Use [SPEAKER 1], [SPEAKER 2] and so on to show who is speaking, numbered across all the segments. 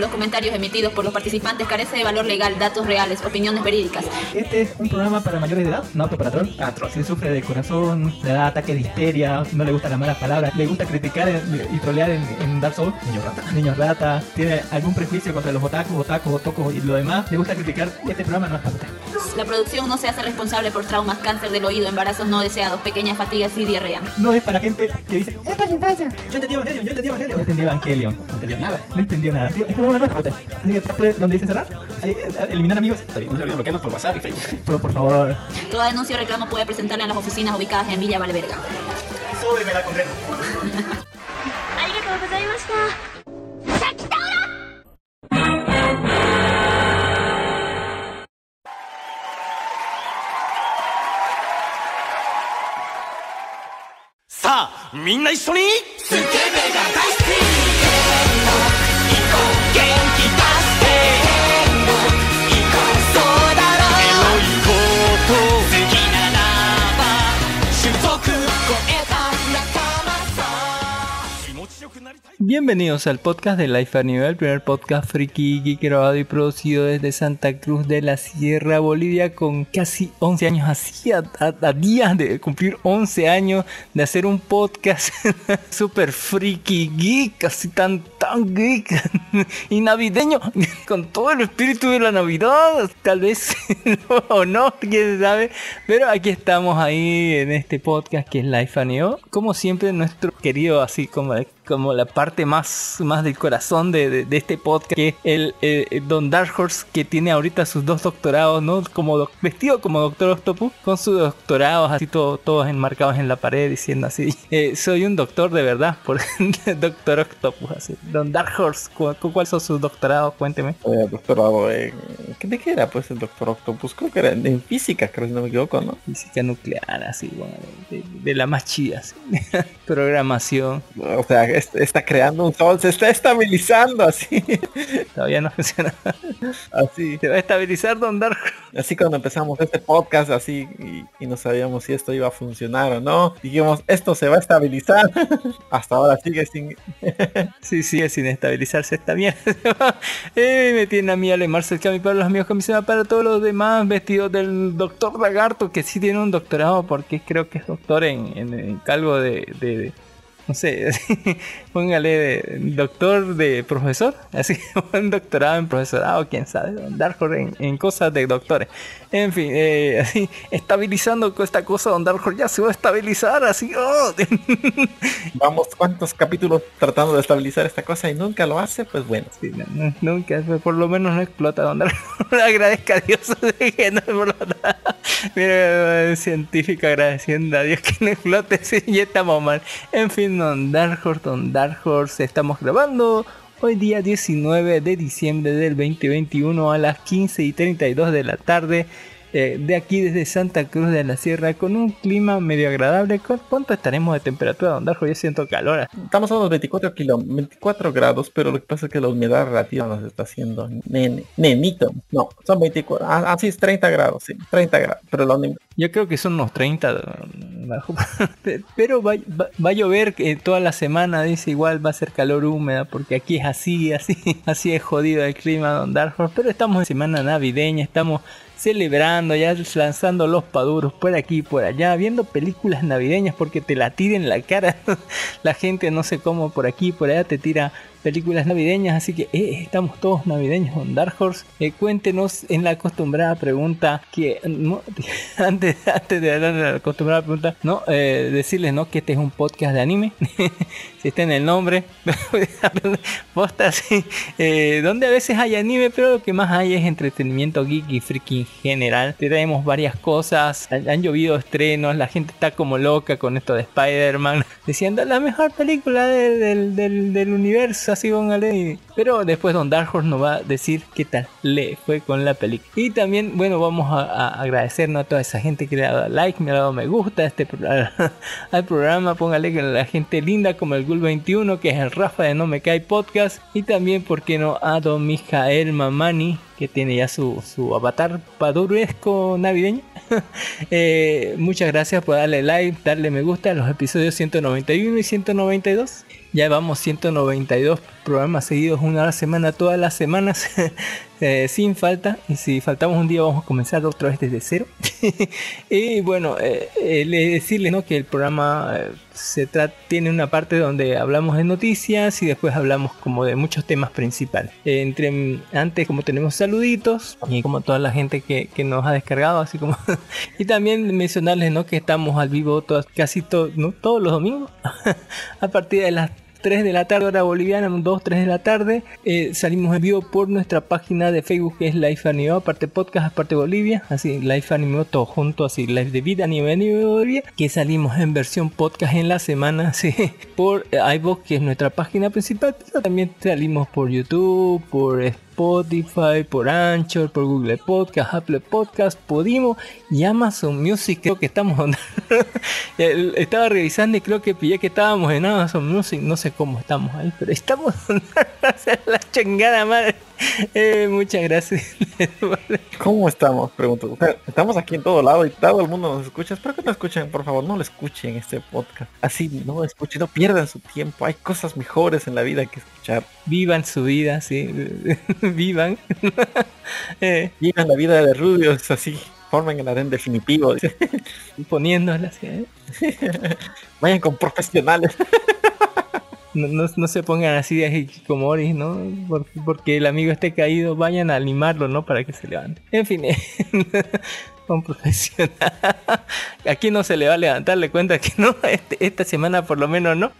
[SPEAKER 1] Los comentarios emitidos por los participantes, carece de valor legal, datos reales, opiniones verídicas.
[SPEAKER 2] Este es un programa para mayores de edad, no apto para troll. Ah, troll. Si sufre de corazón, le da ataque de histeria, no le gustan las malas palabras, le gusta criticar y trolear en, en Dark Souls, niño rata, niño rata, tiene algún prejuicio contra los otakus, otakus, otocos y lo demás, le gusta criticar, este programa no es para usted.
[SPEAKER 1] La producción no se hace responsable por traumas, cáncer del oído, embarazos no deseados, pequeñas fatigas y diarrea.
[SPEAKER 2] No es para gente que dice, es para infancia. Yo entendí Evangelion, yo entendí Evangelion. No entendí Evangelion. No entendió nada. No entendió nada. Tío, como una nueva Así donde dice cerrar, eh, eliminar amigos. No se olviden bloquearnos por WhatsApp y Facebook. Pero por favor.
[SPEAKER 1] Toda denuncia o reclamo puede presentarla en las oficinas ubicadas en Villa Valverga.
[SPEAKER 2] Súbeme la condena.
[SPEAKER 3] ¡Sa! ¡Minna y Sony!
[SPEAKER 4] Bienvenidos al podcast de Life Anime, el primer podcast friki geek grabado y producido desde Santa Cruz de la Sierra, Bolivia, con casi 11 años, así a, a- a días de cumplir 11 años de hacer un podcast super friki geek, así tan, tan geek y navideño, con todo el espíritu de la Navidad, tal vez o no, quién sabe, pero aquí estamos ahí en este podcast que es Life Anime, como siempre nuestro querido, así como como la parte más, más del corazón de, de- de este podcast, que es el, eh, Don Dark Horse, que tiene ahorita sus dos doctorados, ¿no? Como doc- vestido como Doctor Octopus, con sus doctorados así todo- todos enmarcados en la pared, diciendo así, eh, soy un doctor de verdad, por Doctor Octopus, así. Don Dark Horse, ¿cu- cu- ¿cuáles son sus doctorados? Cuénteme.
[SPEAKER 5] Eh, doctorado en... ¿qué- ¿De qué era pues el doctor Octopus? Creo que era en física, creo si no me equivoco, ¿no?
[SPEAKER 4] Física nuclear, así, bueno, de, de la más chida, así. Programación,
[SPEAKER 5] O sea, está creando un sol, se está estabilizando así.
[SPEAKER 4] todavía no funciona.
[SPEAKER 5] Así.
[SPEAKER 4] Se va a estabilizar Don Dark.
[SPEAKER 5] Así cuando empezamos este podcast así y, y no sabíamos si esto iba a funcionar o no. Dijimos, esto se va a estabilizar. Hasta ahora sigue sin...
[SPEAKER 4] Sí, sigue sin estabilizarse esta mierda. eh, me tiene a mí Marcel para los amigos que para todos los demás vestidos del doctor Lagarto, que sí tiene un doctorado porque creo que es doctor en, en, en de, de- de- no sé, póngale de doctor de profesor, así, un doctorado en profesorado, quién sabe, Dark en, en cosas de doctores. En fin, eh, así, estabilizando esta cosa, Don Dark Horse ya se va a estabilizar, así, oh,
[SPEAKER 5] Vamos cuántos capítulos tratando de estabilizar esta cosa y nunca lo hace, pues bueno.
[SPEAKER 4] Sí, no, no, nunca, pues, por lo menos no explota donde agradezca a Dios que no explota. Mira, el científico agradeciendo a Dios que no explote, sí, ya estamos mal. En fin, Dark Horse, Dark Horse, estamos grabando hoy día 19 de diciembre del 2021 a las 15 y 32 de la tarde. Eh, de aquí desde Santa Cruz de la Sierra con un clima medio agradable. ¿Cu- ¿Cuánto estaremos de temperatura, Don Horse? Yo siento calor.
[SPEAKER 5] Estamos a unos 24 kilo, 24 grados, pero lo que pasa es que la humedad relativa nos está haciendo nene, nenito. No, son 24. Ah, ah, sí, es 30 grados, sí, 30 grados. Pero la humi-
[SPEAKER 4] Yo creo que son unos 30. bajo. Pero va, va- va a llover eh, toda la semana, dice igual va a ser calor húmeda, porque aquí es así, así, así es jodido el clima, Don Horse. Pero estamos en semana navideña, estamos celebrando, ya lanzando los paduros por aquí y por allá, viendo películas navideñas porque te la tiren en la cara. la gente no sé cómo por aquí y por allá te tira películas navideñas, así que eh, estamos todos navideños con Dark Horse. Eh, cuéntenos en la acostumbrada pregunta que antes, antes de hablar de la acostumbrada pregunta, no eh, decirles no que este es un podcast de anime, si está en el nombre, posta donde a veces hay anime, pero lo que más hay es entretenimiento geek y freaky en general. Te traemos varias cosas, han, llovido estrenos, la gente está como loca con esto de Spider-Man, diciendo la mejor película de- del, del- del universo, así póngale. Pero después Don Dark Horse nos va a decir qué tal le fue con la película. Y también, bueno, vamos a, a agradecernos a toda esa gente que le ha dado like, me ha dado me gusta este al programa. Póngale que la gente linda como el Gul21, que es el Rafa de No Me Cae Podcast. Y también, ¿por qué no? A Don Mijael Mamani, que tiene ya su, su avatar paduresco navideño. Eh, muchas gracias por darle like, darle me gusta a los episodios 191 y 192. Ya vamos 192 programas seguidos una semana, todas las semanas, eh, sin falta. Y si faltamos un día vamos a comenzar otra vez desde cero. y bueno, eh, eh, le- decirles ¿no? que el programa se tiene una parte donde hablamos de noticias y después hablamos como de muchos temas principales. Entre antes como tenemos saluditos y como toda la gente que, que nos ha descargado, así como y también mencionarles ¿no? que estamos al vivo todas, casi to- todos los domingos a partir de las 3 de la tarde hora boliviana, 2, 3 de la tarde. Eh, salimos en vivo por nuestra página de Facebook que es Life Anime, aparte podcast, aparte Bolivia, así Life Anime todo junto, así Life de Vida Anime Anime Bolivia, que salimos en versión podcast en la semana, sí, por iVoox que es nuestra página principal, también salimos por YouTube, por Spotify, por Anchor, por Google Podcast, Apple Podcast, Podimo y Amazon Music. Creo que estamos estaba revisando y creo que pillé que estábamos en Amazon Music. No sé cómo estamos ahí, pero estamos la chingada madre. Eh, muchas gracias.
[SPEAKER 5] ¿Cómo estamos? Pregunto. O sea, estamos aquí en todo lado y todo el mundo nos escucha. Espero que no escuchen, por favor, no lo escuchen este podcast. Así, no escuchen, no pierdan su tiempo. Hay cosas mejores en la vida que escuchar.
[SPEAKER 4] Vivan su vida, sí. Vivan. Eh,
[SPEAKER 5] Vivan la vida de rubios así. Formen el harén definitivo.
[SPEAKER 4] poniéndola así, ¿eh?
[SPEAKER 5] Vayan con profesionales.
[SPEAKER 4] No, no, no se pongan así de hikikomori, ¿no? Porque, porque el amigo esté caído, vayan a animarlo, ¿no? Para que se levante. En fin, un profesional. Aquí no se le va a levantar, le cuenta que no, este- esta semana por lo menos no.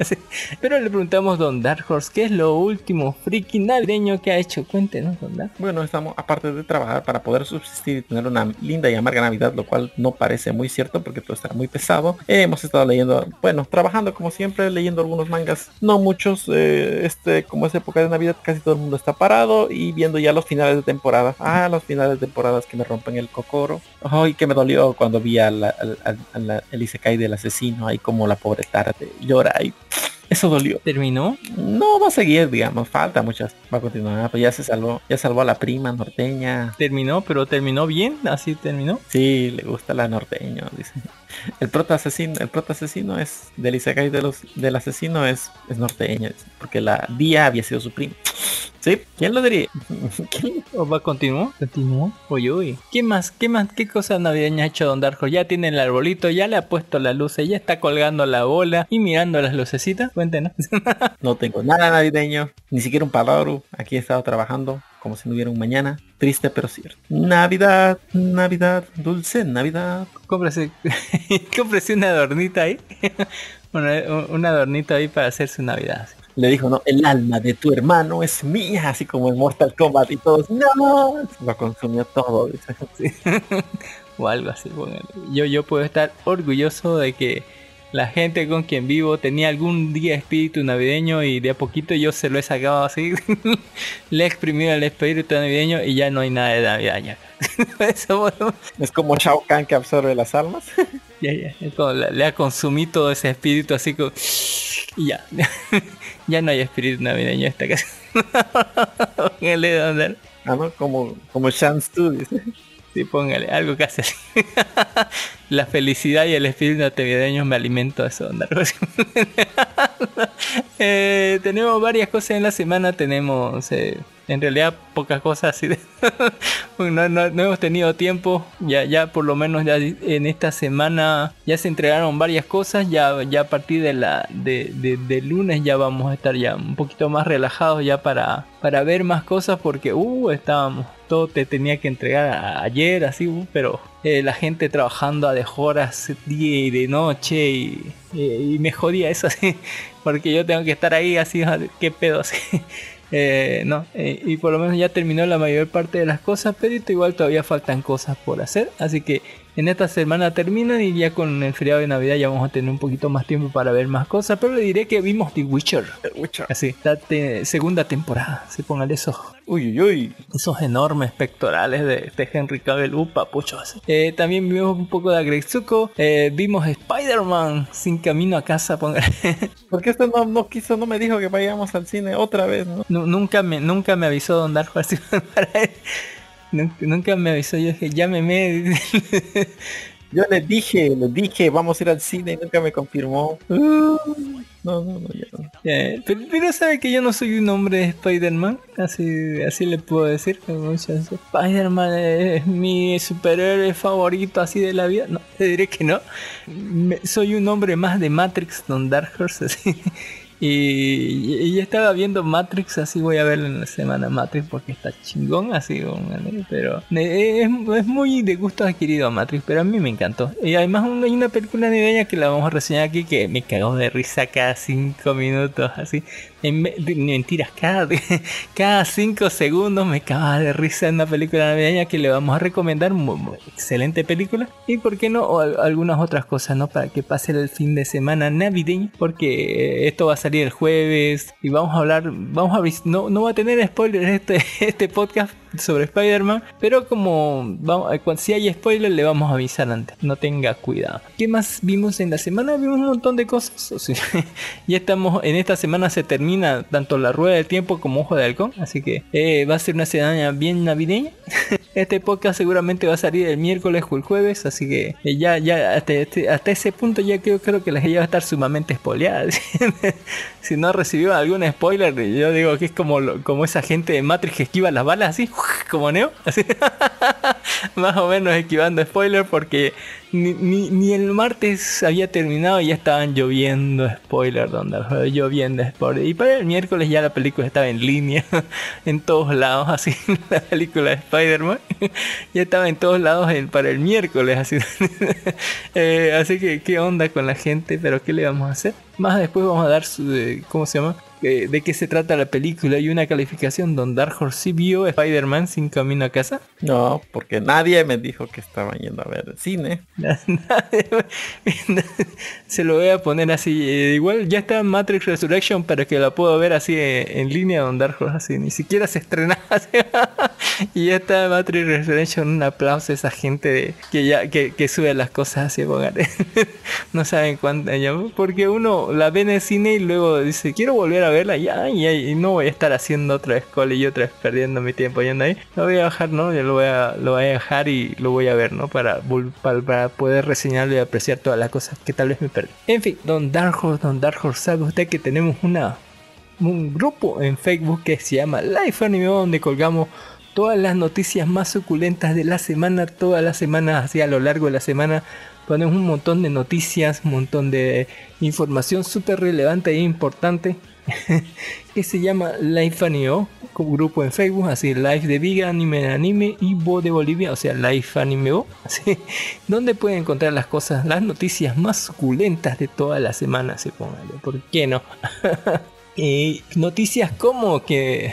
[SPEAKER 4] Pero le preguntamos Don Dark Horse, ¿qué es lo último friki navideño que ha hecho? Cuéntenos, Don Dark.
[SPEAKER 5] Bueno, estamos, aparte de trabajar para poder subsistir y tener una linda y amarga Navidad, lo cual no parece muy cierto porque todo está muy pesado. eh, hemos estado leyendo, bueno, trabajando como siempre, leyendo algunos mangas, no muchos, eh, este, como es época de Navidad, casi todo el mundo está parado y viendo ya los finales de temporada. Ah, los finales de temporadas que me rompen el cocoro. Ay, que me dolió cuando vi al, al, al- al- Isekai del asesino, ahí como la pobre tarde llora y eso dolió.
[SPEAKER 4] ¿Terminó?
[SPEAKER 5] No va a seguir, digamos, falta muchas. Va a continuar, pues ya se salvó, ya salvó a la prima norteña.
[SPEAKER 4] Terminó, pero terminó bien, así terminó.
[SPEAKER 5] Sí, le gusta la norteña, dice. El prota asesino, el prota asesino es del Isekai de los del asesino es, es norteño, dice, porque la Día había sido su prima. Sí, ¿quién lo diría? ¿Quién?
[SPEAKER 4] ¿O va a continuar? ¿Continuó? Uy, uy. ¿Qué más? ¿Qué más? ¿Qué cosas navideñas ha hecho Don Darjo? Ya tiene el arbolito, ya le ha puesto la luz, ya está colgando la bola y mirando las lucecitas. Cuéntenos.
[SPEAKER 5] No tengo nada navideño, ni siquiera un palabra. Aquí he estado trabajando como si no hubiera un mañana. Triste pero cierto. Navidad, Navidad, dulce Navidad.
[SPEAKER 4] cómprese, cómprese una adornita ahí. una, un adornito ahí para hacer su Navidad.
[SPEAKER 5] Le dijo, no, el alma de tu hermano es mía, así como en Mortal Kombat y todos, no, lo consumió todo.
[SPEAKER 4] o algo así. Yo, yo puedo estar orgulloso de que la gente con quien vivo tenía algún día espíritu navideño y de a poquito yo se lo he sacado así. Le he exprimido el espíritu navideño y ya no hay nada de Navidad ya. Eso, bueno,
[SPEAKER 5] Es como Shao Kahn que absorbe las almas.
[SPEAKER 4] ya, ya. Le, le ha consumido todo ese espíritu así como... Y ya. ya no hay espíritu navideño en esta casa.
[SPEAKER 5] Ah, ¿no? Como, como Chance tú, dice.
[SPEAKER 4] Sí, póngale algo que hace. La felicidad y el espíritu navideño me alimento de eso. Eh, tenemos varias cosas en la semana. Tenemos eh, en realidad pocas cosas así de no, no- no hemos tenido tiempo ya ya por lo menos ya en esta semana ya se entregaron varias cosas ya ya a partir de la de, de- de lunes ya vamos a estar ya un poquito más relajados ya para para ver más cosas porque uh estábamos te tenía que entregar ayer así pero eh, la gente trabajando a horas día y de noche y, y- y me jodía eso así porque yo tengo que estar ahí así qué pedo así eh, no, eh, y por lo menos ya terminó la mayor parte de las cosas, pero igual todavía faltan cosas por hacer. Así que en esta semana terminan y ya con el feriado de Navidad ya vamos a tener un poquito más tiempo para ver más cosas. Pero le diré que vimos The Witcher. Así, la te- segunda temporada. Se pongan esos,
[SPEAKER 5] Uy, uy, uy.
[SPEAKER 4] esos enormes pectorales de, de Henry Cavill. Upa, pucho. así. Eh, también vimos un poco de Agretsuko. Eh, vimos Spider-Man sin camino a casa. póngale.
[SPEAKER 5] Porque este no, no quiso, no me dijo que vayamos al cine otra vez, ¿no?
[SPEAKER 4] Nu- nunca me nunca me avisó Don así para él. Nunca, nunca me avisó, yo dije, llámeme.
[SPEAKER 5] Yo les dije, les dije, vamos a ir al cine y nunca me confirmó. Uh, no, no, no, ya no.
[SPEAKER 4] Pero, pero sabe que yo no soy un hombre de Spider-Man, así, así le puedo decir. Spider-Man es mi superhéroe favorito así de la vida. No, te diré que no. Me- soy un hombre más de Matrix, Don Dark Horse, así. Y, y estaba viendo Matrix, así voy a verlo en la semana Matrix porque está chingón, así, pero es, es muy de gusto adquirido Matrix, pero a mí me encantó. Y además hay una película navideña que la vamos a reseñar aquí que me cagó de risa cada cinco minutos, así. En mentiras, cada, cada cinco segundos me cagaba de risa en una película navideña que le vamos a recomendar. Excelente película. Y por qué no, o al- algunas otras cosas, ¿no? Para que pase el fin de semana navideño. Porque eh, esto va a salir el jueves. Y vamos a hablar, vamos a no, no va a tener spoilers este, este podcast sobre Spider-Man. Pero como vamos, eh, si hay spoilers, le vamos a avisar antes. No tenga cuidado. ¿Qué más vimos en la semana? Vimos un montón de cosas. o sea, ya estamos, en esta semana se termina tanto la rueda del tiempo como Ojo de Halcón. Así que eh, va a ser una semana bien navideña. Este podcast seguramente va a salir el miércoles o el jueves, así que eh, ya, ya hasta, este- hasta ese punto ya creo, creo que la gente va a estar sumamente spoileada. si no recibió algún spoiler, yo digo que es como, como esa gente de Matrix que esquiva las balas así, como Neo, así. más o menos esquivando spoiler porque ni, ni, el martes había terminado y ya estaban lloviendo spoiler, donde lloviendo spoiler. Y para el miércoles ya la película estaba en línea, en todos lados, así, la película de Spider-Man. ya estaba en todos lados en- para el miércoles, así. Eh, así que, ¿qué onda con la gente? Pero, ¿qué le vamos a hacer? Más después vamos a dar su, eh, ¿cómo se llama? Eh, de qué se trata la película y una calificación donde Dark Horse sí vio Spider-Man sin camino a casa.
[SPEAKER 5] No, porque nadie me dijo que estaban yendo a ver el cine.
[SPEAKER 4] Se lo voy a poner así. eh, igual ya está Matrix Resurrection para que la pueda ver así en línea Don Dark Horse así. Ni siquiera se estrena así. y ya está Matrix Resurrection. Un aplauso a esa gente de- que ya que, que sube las cosas así. no saben cuánto Porque uno la ve en el cine y luego dice quiero volver a verla y, no voy a estar haciendo otra call y otra perdiendo mi tiempo yendo ahí. Lo voy a bajar, ¿no? Yo lo voy a, lo voy a dejar y lo voy a ver, ¿no? Para, para, para poder reseñarlo y apreciar todas las cosas que tal vez me perdí. En fin, Don Dark Horse, Don Dark ¿sabe usted que tenemos una un grupo en Facebook que se llama Life Anime donde colgamos todas las noticias más suculentas de la semana, todas las semanas, así a lo largo de la semana ponemos un montón de noticias, un montón de información súper relevante e importante que se llama Life Anime como grupo en Facebook, así Life de Viga, Anime de Anime y Bo de Bolivia, o sea Life Anime O, donde pueden encontrar las cosas, las noticias más suculentas de toda la semana, se póngale, ¿por qué no? Y noticias como que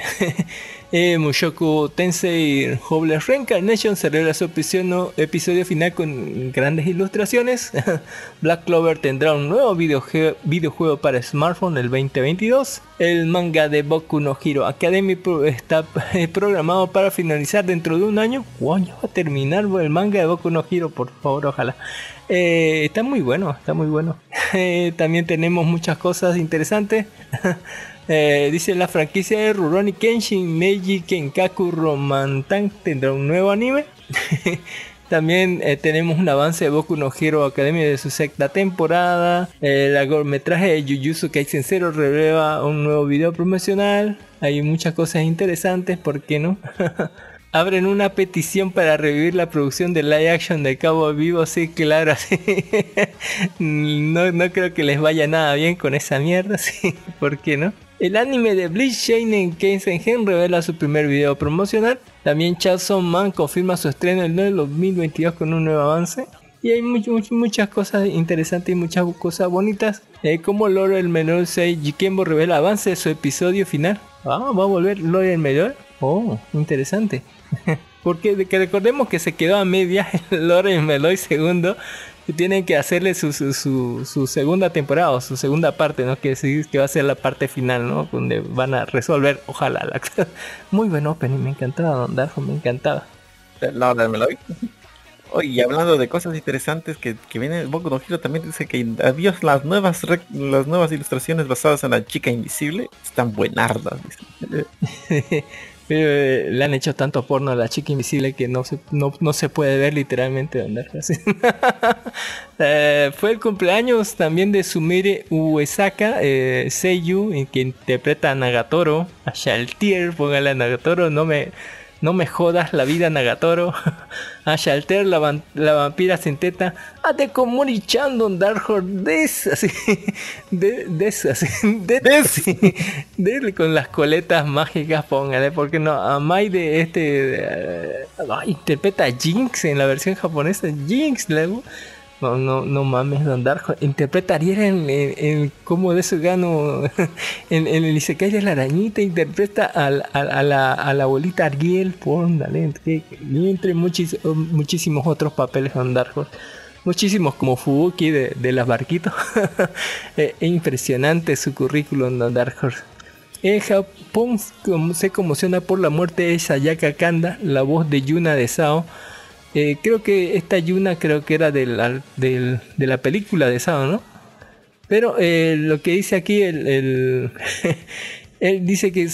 [SPEAKER 4] eh, Mushoku Tensei Hobler Reincarnation celebra su episodio, episodio final con grandes ilustraciones. Black Clover tendrá un nuevo videojuego para smartphone el 2022. El manga de Boku no Hero Academy está programado para finalizar dentro de un año. ¿Cuándo va a terminar el manga de Boku no Hero? Por favor, ojalá. Eh, está muy bueno, está muy bueno. Eh, también tenemos muchas cosas interesantes. Eh, dice la franquicia de Rurouni Kenshin Meiji Kenkaku Romantan tendrá un nuevo anime. También eh, tenemos un avance de Boku no Hero Academia de su sexta temporada. El largometraje de Jujutsu Kaisen Zero revela un nuevo video promocional. Hay muchas cosas interesantes, ¿por qué no? Abren una petición para revivir la producción de live action de Cabo Vivo, sí, claro. No, no creo que les vaya nada bien con esa mierda, sí, ¿por qué no? El anime de Bleach Shainen Kensengen revela su primer video promocional. También Chainsaw Man confirma su estreno en el 2022 con un nuevo avance. Y hay much- much- muchas cosas interesantes y muchas cosas bonitas. Eh, como Loro el Menor 6 Jikembo revela avance de su episodio final. Ah, va a volver Loro el Menor. Oh, interesante. Porque que recordemos que se quedó a media el Lore Meloy segundo. Tienen que hacerle su, su, su- su segunda temporada o su segunda parte, ¿no? Que sí, que va a ser la parte final, ¿no? Donde van a resolver, ojalá. La... Muy buen opening, me encantaba, Don Darjo, me encantaba.
[SPEAKER 5] La hora del Meloy. Oye, y hablando de cosas interesantes que, que viene Boku no Hero también dice que adiós las nuevas rec- las nuevas ilustraciones basadas en la chica invisible están buenardas. dice.
[SPEAKER 4] Eh, le han hecho tanto porno a la chica invisible que no se, no, no se puede ver literalmente Don Darjo. así. Eh, fue el cumpleaños también de Sumire Uesaka, eh, Seiyu, que interpreta a Nagatoro, a Shaltier, póngale a Nagatoro, no me, no me jodas la vida Nagatoro, a Shalter, la, van- la vampira sin teta, a Tekomori-chan, Don Darjo, des, así, de, des, así, de, así, de- con las coletas mágicas, póngale, porque no, a Mai de este, eh, ay, interpreta a Jinx en la versión japonesa, Jinx, luego. No, no, no mames, Don Darjo. Interpreta a Ariel en, en, en como de su gano. En, en el Isekai de la arañita. Interpreta al- al- a, la, a la abuelita Ariel. Póndale. Y entre muchis- muchísimos otros papeles Don Darjo. Muchísimos como Fubuki de, de las barquitos. Eh, es impresionante su currículum Don Dark. En Japón se conmociona por la muerte de Sayaka Kanda, la voz de Yuna de Sao. Eh, creo que esta Yuna creo que era del, al- del- de la película de Sao, ¿no? Pero eh, lo que dice aquí, el, él dice que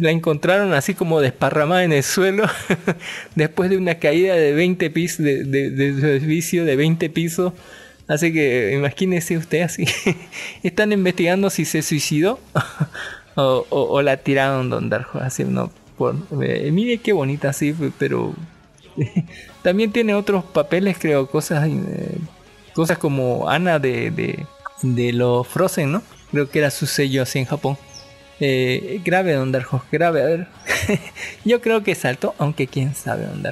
[SPEAKER 4] la encontraron así como desparramada en el suelo después de una caída de 20 pisos, de, de, de su edificio de 20 pisos. Así que imagínese usted así. Están investigando si se suicidó o, la tiraron Don Darjo. Así, no, por, eh, mire qué bonita así, pero también tiene otros papeles, creo, cosas, eh, cosas como Ana de, los Frozen, ¿no? Creo que era su sello así en Japón. Eh, grave Don Darjo, grave, a ver. Yo creo que saltó, aunque quién sabe Don.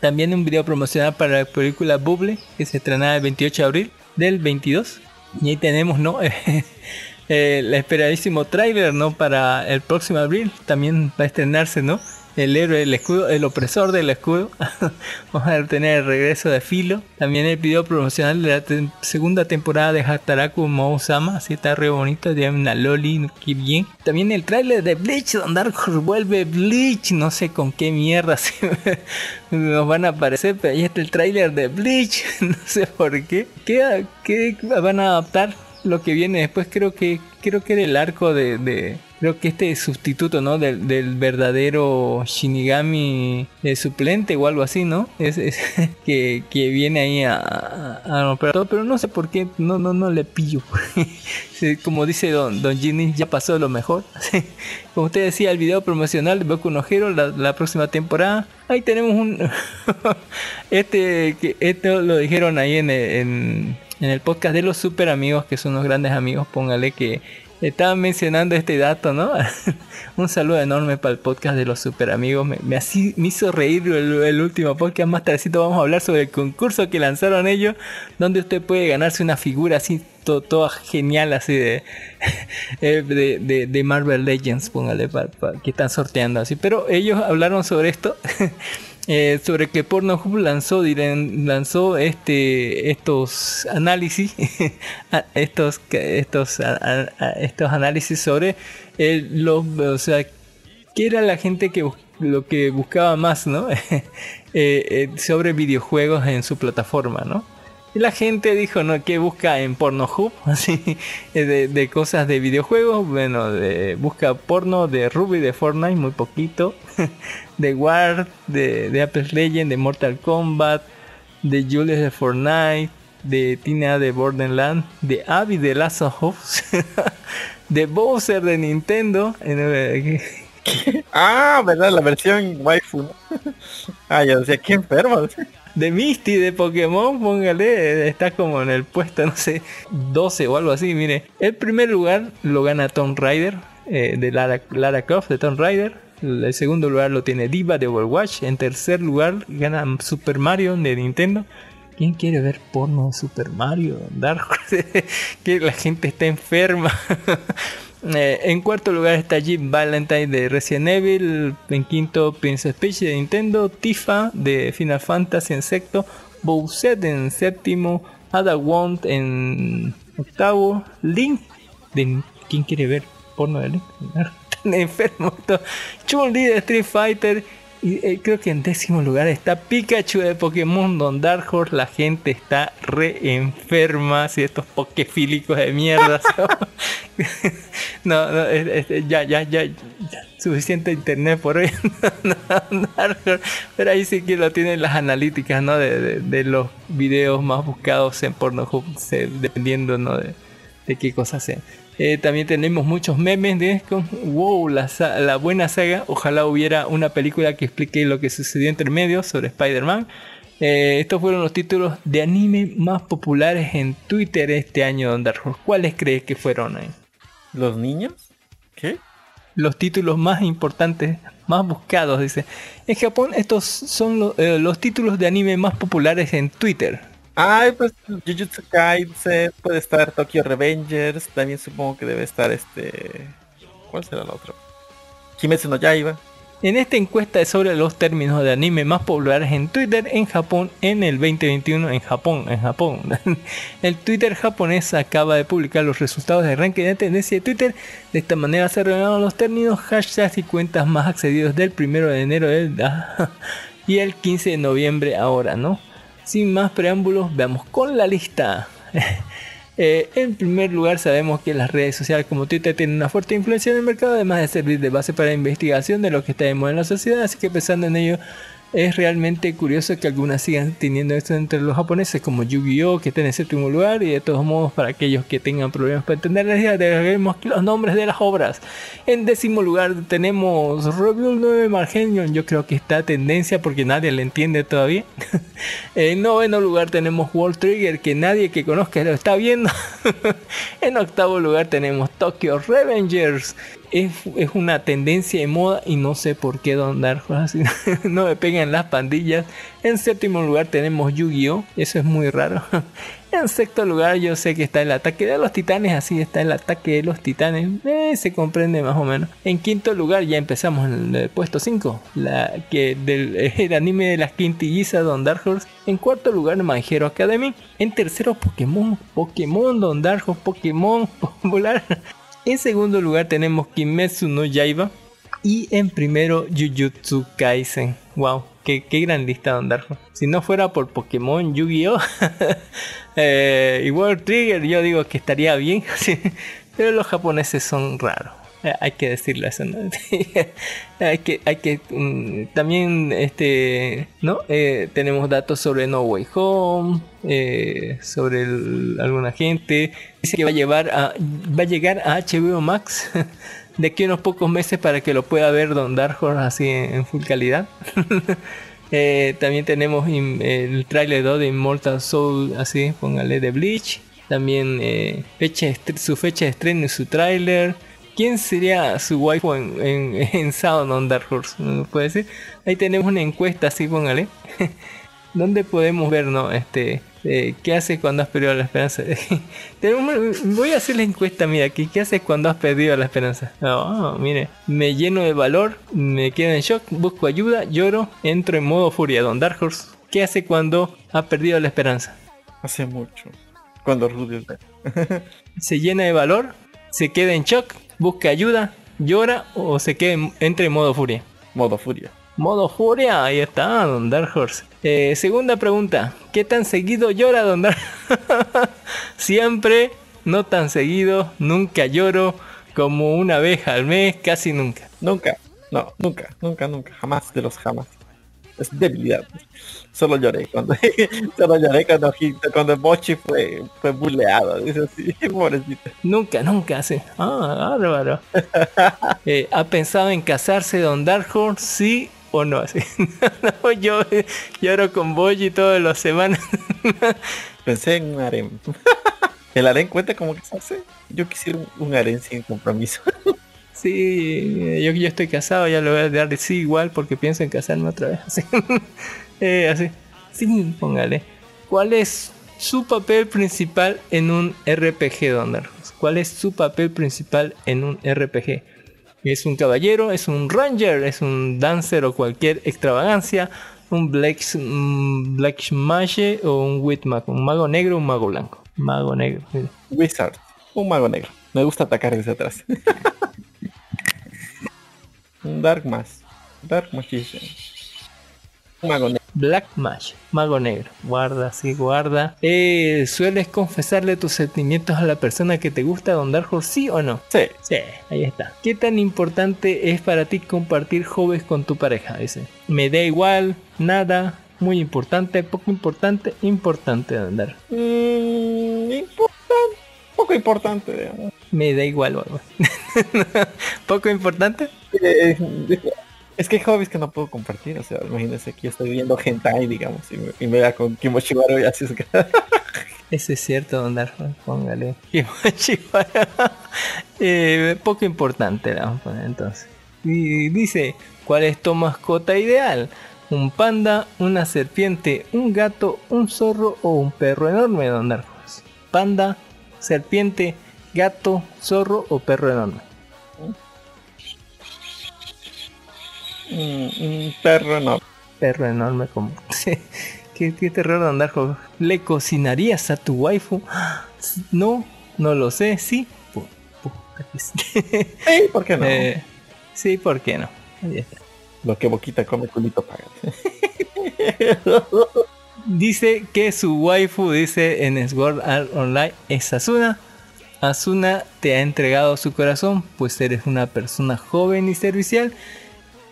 [SPEAKER 4] También un video promocional para la película Bubble, que se estrenaba el 28 de abril del 22. Y ahí tenemos, ¿no? el esperadísimo tráiler, ¿no? Para el próximo abril también va a estrenarse, ¿no? El héroe del escudo, el opresor del escudo. Vamos a tener el regreso de Filo. También el video promocional de la segunda temporada de Hataraku Mou-sama. Así está re bonito. Una Loli, qué bien. También el tráiler de Bleach, donde Horse vuelve Bleach. No sé con qué mierda se nos van a aparecer, pero ahí está el tráiler de Bleach. No sé por qué. ¿Qué, qué van a adaptar? Lo que viene después creo que creo que era el arco de, de- creo que este sustituto no del, del verdadero Shinigami eh, suplente o algo así no es, es que, que viene ahí a, a, a todo pero no sé por qué no no no le pillo. Como dice don don Ginny ya pasó lo mejor. Como usted decía el video promocional de Boku no Hero la, la próxima temporada. Ahí tenemos un este que esto lo dijeron ahí en, en, en el podcast de los super amigos que son unos grandes amigos póngale que estaban mencionando este dato no un saludo enorme para el podcast de los super amigos. Me, así, me hizo reír el, último podcast. Más tardecito vamos a hablar sobre el concurso que lanzaron ellos donde usted puede ganarse una figura así to- toda genial así de, eh, de, Marvel Legends póngale pa- que están sorteando así. Pero ellos hablaron sobre esto eh, sobre que Pornhub lanzó lanzó este estos análisis estos estos estos análisis sobre el, los o sea qué era la gente que lo que buscaba más no Eh, eh, sobre videojuegos en su plataforma no y la gente dijo, ¿no? ¿Qué busca en Pornhub? Así, de, de cosas de videojuegos. Bueno, de- busca porno de Ruby, de Fortnite, muy poquito. De War, de, de Apex Legends, de Mortal Kombat, de Julius de Fortnite, de Tina de Borderlands, de Abby de Last of Us. de Bowser de Nintendo.
[SPEAKER 5] Ah, ¿verdad? La versión waifu. ah, yo decía, qué enfermo.
[SPEAKER 4] De Misty de Pokémon, póngale, está como en el puesto, no sé, 12 o algo así. Mire, el primer lugar lo gana Tomb Raider, eh, de Lara, Lara Croft de Tomb Raider. El segundo lugar lo tiene Diva de Overwatch. En tercer lugar gana Super Mario de Nintendo. ¿Quién quiere ver porno de Super Mario? Dark que la gente está enferma. Eh, en cuarto lugar está Jim Valentine de Resident Evil. En quinto, Princess Peach de Nintendo. Tifa de Final Fantasy en sexto. Bowser en séptimo. Ada Wong en octavo. Link de ¿Quién quiere ver porno de Link? Están enfermos. Chun-Li de Street Fighter. Y eh, creo que en décimo lugar está Pikachu de Pokémon Don Dark Horse. La gente está re enferma. Si estos pokefílicos de mierda. no, no, ya, ya, ya. Suficiente internet por hoy. Dark Horse. Pero ahí sí que lo tienen las analíticas, ¿no? De, de- los videos más buscados en Pornhub. dependiendo, ¿no? De, de qué cosas sean. Eh, también tenemos muchos memes de. Wow, la, la buena saga. Ojalá hubiera una película que explique lo que sucedió entre medios sobre Spider-Man. Eh, estos fueron los títulos de anime más populares en Twitter este año, Don Dark Horse. ¿Cuáles crees que fueron ahí?
[SPEAKER 5] ¿Los niños? ¿Qué?
[SPEAKER 4] Los títulos más importantes, más buscados, dice. En Japón estos son lo- eh, los títulos de anime más populares en Twitter.
[SPEAKER 5] Ay, pues Jujutsu Kaisen, puede estar Tokyo Revengers, también supongo que debe estar este... ¿Cuál será la otra? Kimetsu no Yaiba.
[SPEAKER 4] En esta encuesta es sobre los términos de anime más populares en Twitter en Japón en el 2021 en Japón, en Japón. El Twitter japonés acaba de publicar los resultados de ranking de tendencia de Twitter. De esta manera se revelaron los términos, hashtags y cuentas más accedidos del 1 de enero del, y el 15 de noviembre ahora, ¿no? Sin más preámbulos, veamos con la lista. Eh, en primer lugar, sabemos que las redes sociales como Twitter tienen una fuerte influencia en el mercado, además de servir de base para la investigación de lo que está en la sociedad, así que pensando en ello, es realmente curioso que algunas sigan teniendo esto entre los japoneses, como Yu-Gi-Oh! que está en el séptimo lugar, y de todos modos, para aquellos que tengan problemas para entender la idea, agreguemos aquí los nombres de las obras. En décimo lugar tenemos Rebuild 9 Margenion, yo creo que está a tendencia porque nadie le entiende todavía. en noveno lugar tenemos World Trigger, que nadie que conozca lo está viendo. en octavo lugar tenemos Tokyo Revengers. Es, es una tendencia de moda y no sé por qué Don Dark no me pegan las pandillas. En séptimo lugar tenemos Yu-Gi-Oh! Eso es muy raro. En sexto lugar yo sé que está el ataque de los titanes, así está el ataque de los titanes, eh, se comprende más o menos. En quinto lugar ya empezamos en el puesto 5, la que el anime de las quintillizas Don Dark Horse. En cuarto lugar My Academy. En tercero Pokémon, Pokémon Don Dark Pokémon popular. En segundo lugar tenemos Kimetsu no Yaiba. Y en primero Jujutsu Kaisen. Wow, qué, qué gran lista Don Horse. Si no fuera por Pokémon, Yu-Gi-Oh! eh, y World Trigger, yo digo que estaría bien. Pero los japoneses son raros. Eh, hay que decirlo eso, ¿no? hay que, hay que mm, también este, ¿no? Eh, tenemos datos sobre No Way Home, eh, sobre alguna gente. Dice que va a llevar a, va a llegar a HBO Max de aquí a unos pocos meses para que lo pueda ver Don Dark Horse así en, full calidad. También tenemos el trailer 2 de Immortal Soul, así, póngale de Bleach. También fecha su fecha de estreno y su tráiler. ¿Quién sería su waifu en, en, en Sound on Dark Horse? ¿Me puede decir? Ahí tenemos una encuesta, así, póngale. ¿Dónde podemos ver, no? Este, eh, ¿Qué haces cuando has perdido la esperanza? Tenemos- voy a hacer la encuesta, mira, aquí. ¿Qué haces cuando has perdido la esperanza? Ah, mire, me lleno de valor, me quedo en shock, busco ayuda, lloro, entro en modo furia. Don Dark Horse, ¿qué hace cuando ha perdido la esperanza?
[SPEAKER 5] Hace mucho. Cuando Rudy
[SPEAKER 4] ¿Se llena de valor? ¿Se queda en shock? ¿Busca ayuda? ¿Llora? ¿O se queda en- entra en modo furia?
[SPEAKER 5] Modo furia.
[SPEAKER 4] Modo furia, ahí está, Don Dark Horse. Eh, segunda pregunta, ¿qué tan seguido llora Don Dark? Siempre, no tan seguido, nunca lloro, como una vez al mes, casi nunca.
[SPEAKER 5] Nunca. No, nunca, nunca, nunca. Jamás de los jamás. es debilidad. Solo lloré cuando solo lloré cuando, cuando Mochi fue, fue buleado. Dice así, pobrecito.
[SPEAKER 4] Nunca, nunca hace. Ah, bárbaro. Eh, ¿Ha pensado en casarse Don Dark Horse? Sí o no. Así. No, yo lloro con Boji todas las semanas.
[SPEAKER 5] Pensé en un harem. ¿El harem cuenta como que se hace? Yo quisiera un, un harem sin compromiso.
[SPEAKER 4] Sí, yo, yo estoy casado, ya lo voy a dar de sí igual porque pienso en casarme otra vez. Eh, así. Sí, póngale. ¿Cuál es su papel principal en un RPG, Don? ¿Cuál es su papel principal en un RPG? ¿Es un caballero? ¿Es un ranger? ¿Es un dancer o cualquier extravagancia? ¿Un black, un black mage o un witmag? ¿Un mago negro o un mago blanco? Mago negro.
[SPEAKER 5] Wizard, un mago negro. Me gusta atacar desde atrás. un Dark Mass. Dark Magician. Mago negro.
[SPEAKER 4] Black Mage, mago negro. Guarda, sí, guarda. Eh, ¿Sueles confesarle tus sentimientos a la persona que te gusta, Don Darjo? ¿Sí o no?
[SPEAKER 5] Sí.
[SPEAKER 4] Sí, ahí está. ¿Qué tan importante es para ti compartir hobbies con tu pareja? Dice. Me da igual, nada, muy importante, poco importante, importante, Don Darjo.
[SPEAKER 5] Mm, importante. Poco importante, digamos.
[SPEAKER 4] Me da igual, poco importante.
[SPEAKER 5] Eh, es que hay hobbies que no puedo compartir, o sea, imagínense que yo estoy viendo hentai, digamos, y me, y me da con Kimochimaru y así es que...
[SPEAKER 4] Ese es cierto, Don Darjo. Póngale. Kimochiwara. eh, poco importante, le vamos a poner entonces. Y dice, ¿cuál es tu mascota ideal? ¿Un panda, una serpiente, un gato, un zorro o un perro enorme, Don Darjos? Panda, serpiente, gato, zorro o perro enorme.
[SPEAKER 5] Mm, un perro enorme.
[SPEAKER 4] Perro enorme como... ¿Qué, qué terror, Don Darjo. ¿Le cocinarías a tu waifu? No, no lo sé, sí.
[SPEAKER 5] ¿por qué no?
[SPEAKER 4] Eh, sí, ¿por qué no? Ahí está.
[SPEAKER 5] Lo que boquita come, culito paga.
[SPEAKER 4] Dice que su waifu, dice en Sword Art Online, es Asuna. Asuna te ha entregado su corazón, pues eres una persona joven y servicial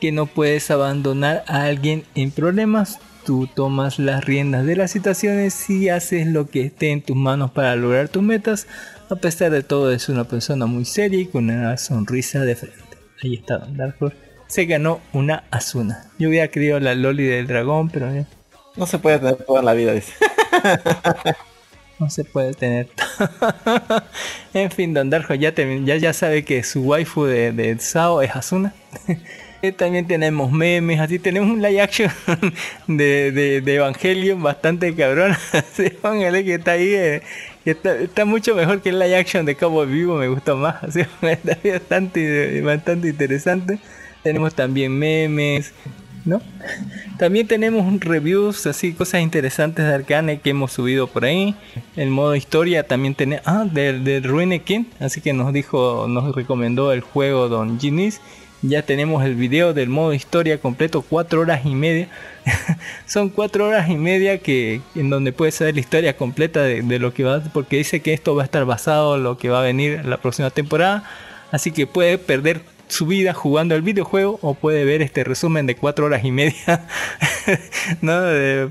[SPEAKER 4] que no puedes abandonar a alguien en problemas. Tú tomas las riendas de las situaciones y haces lo que esté en tus manos para lograr tus metas. A pesar de todo, es una persona muy seria y con una sonrisa de frente. Ahí está Don Dark Horse. Se ganó una Asuna. Yo hubiera querido la Loli del dragón, pero ya
[SPEAKER 5] No se puede tener toda la vida, dice.
[SPEAKER 4] no se puede tener. en fin, Don Darjo ya, te- ya, ya sabe que su waifu de, de Sao es Asuna. Eh, También tenemos memes, así tenemos un live action de, de, de Evangelion bastante cabrón. Así, póngale que está ahí, eh, que está, está mucho mejor que el live action de Cabo Vivo, me gustó más. Así, está bastante, bastante interesante. Tenemos también memes, ¿no? También tenemos reviews, así, cosas interesantes de Arcane que hemos subido por ahí. El modo historia también tenemos, ah, de Ruine King, así que nos dijo, nos recomendó el juego Don Ginis. Ya tenemos el video del modo historia completo, 4 horas y media. Son 4 horas y media que en donde puedes saber la historia completa de, lo que va, porque dice que esto va a estar basado en lo que va a venir en la próxima temporada. Así que puede perder su vida jugando el videojuego o puede ver este resumen de 4 horas y media. ¿No?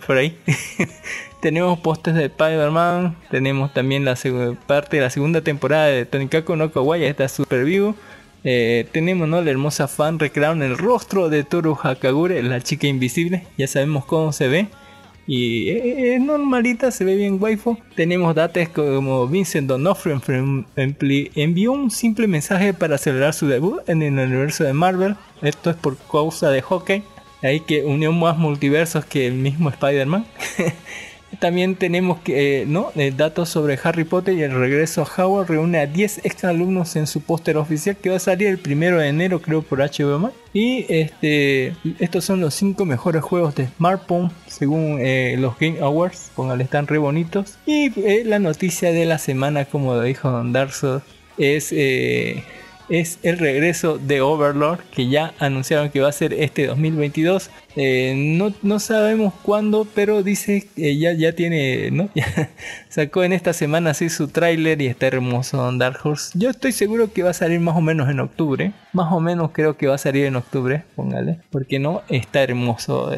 [SPEAKER 4] Por ahí. tenemos postes de Spider-Man. Tenemos también la parte de la segunda temporada de Tonikaku no Kawaii. Está super vivo. Eh, tenemos ¿no? la hermosa fan recrearon el rostro de Toru Hakagure, la chica invisible. Ya sabemos cómo se ve. Y eh, es normalita, se ve bien waifu. Tenemos datos como Vincent D'Onofrio envió un simple mensaje para celebrar su debut en el universo de Marvel. Esto es por causa de Hawkeye. Ahí que unió más multiversos que el mismo Spider-Man. También tenemos que, eh, ¿no? Eh, datos sobre Harry Potter y el regreso a Howard reúne a 10 ex alumnos en su póster oficial que va a salir el primero de enero, creo, por HBO Max. Y este, estos son los 5 mejores juegos de smartphone según eh, los Game Awards. Póngale, están re bonitos. Y la noticia de la semana, como dijo Don Darso, es, es el regreso de Overlord, que ya anunciaron que va a ser este 2022. Eh, no, no sabemos cuándo, pero dice que ya, ya tiene, sacó en esta semana así su tráiler y está hermoso Don Dark Horse. Yo estoy seguro que va a salir más o menos en octubre. Más o menos creo que va a salir en octubre, póngale. Porque no, está hermoso.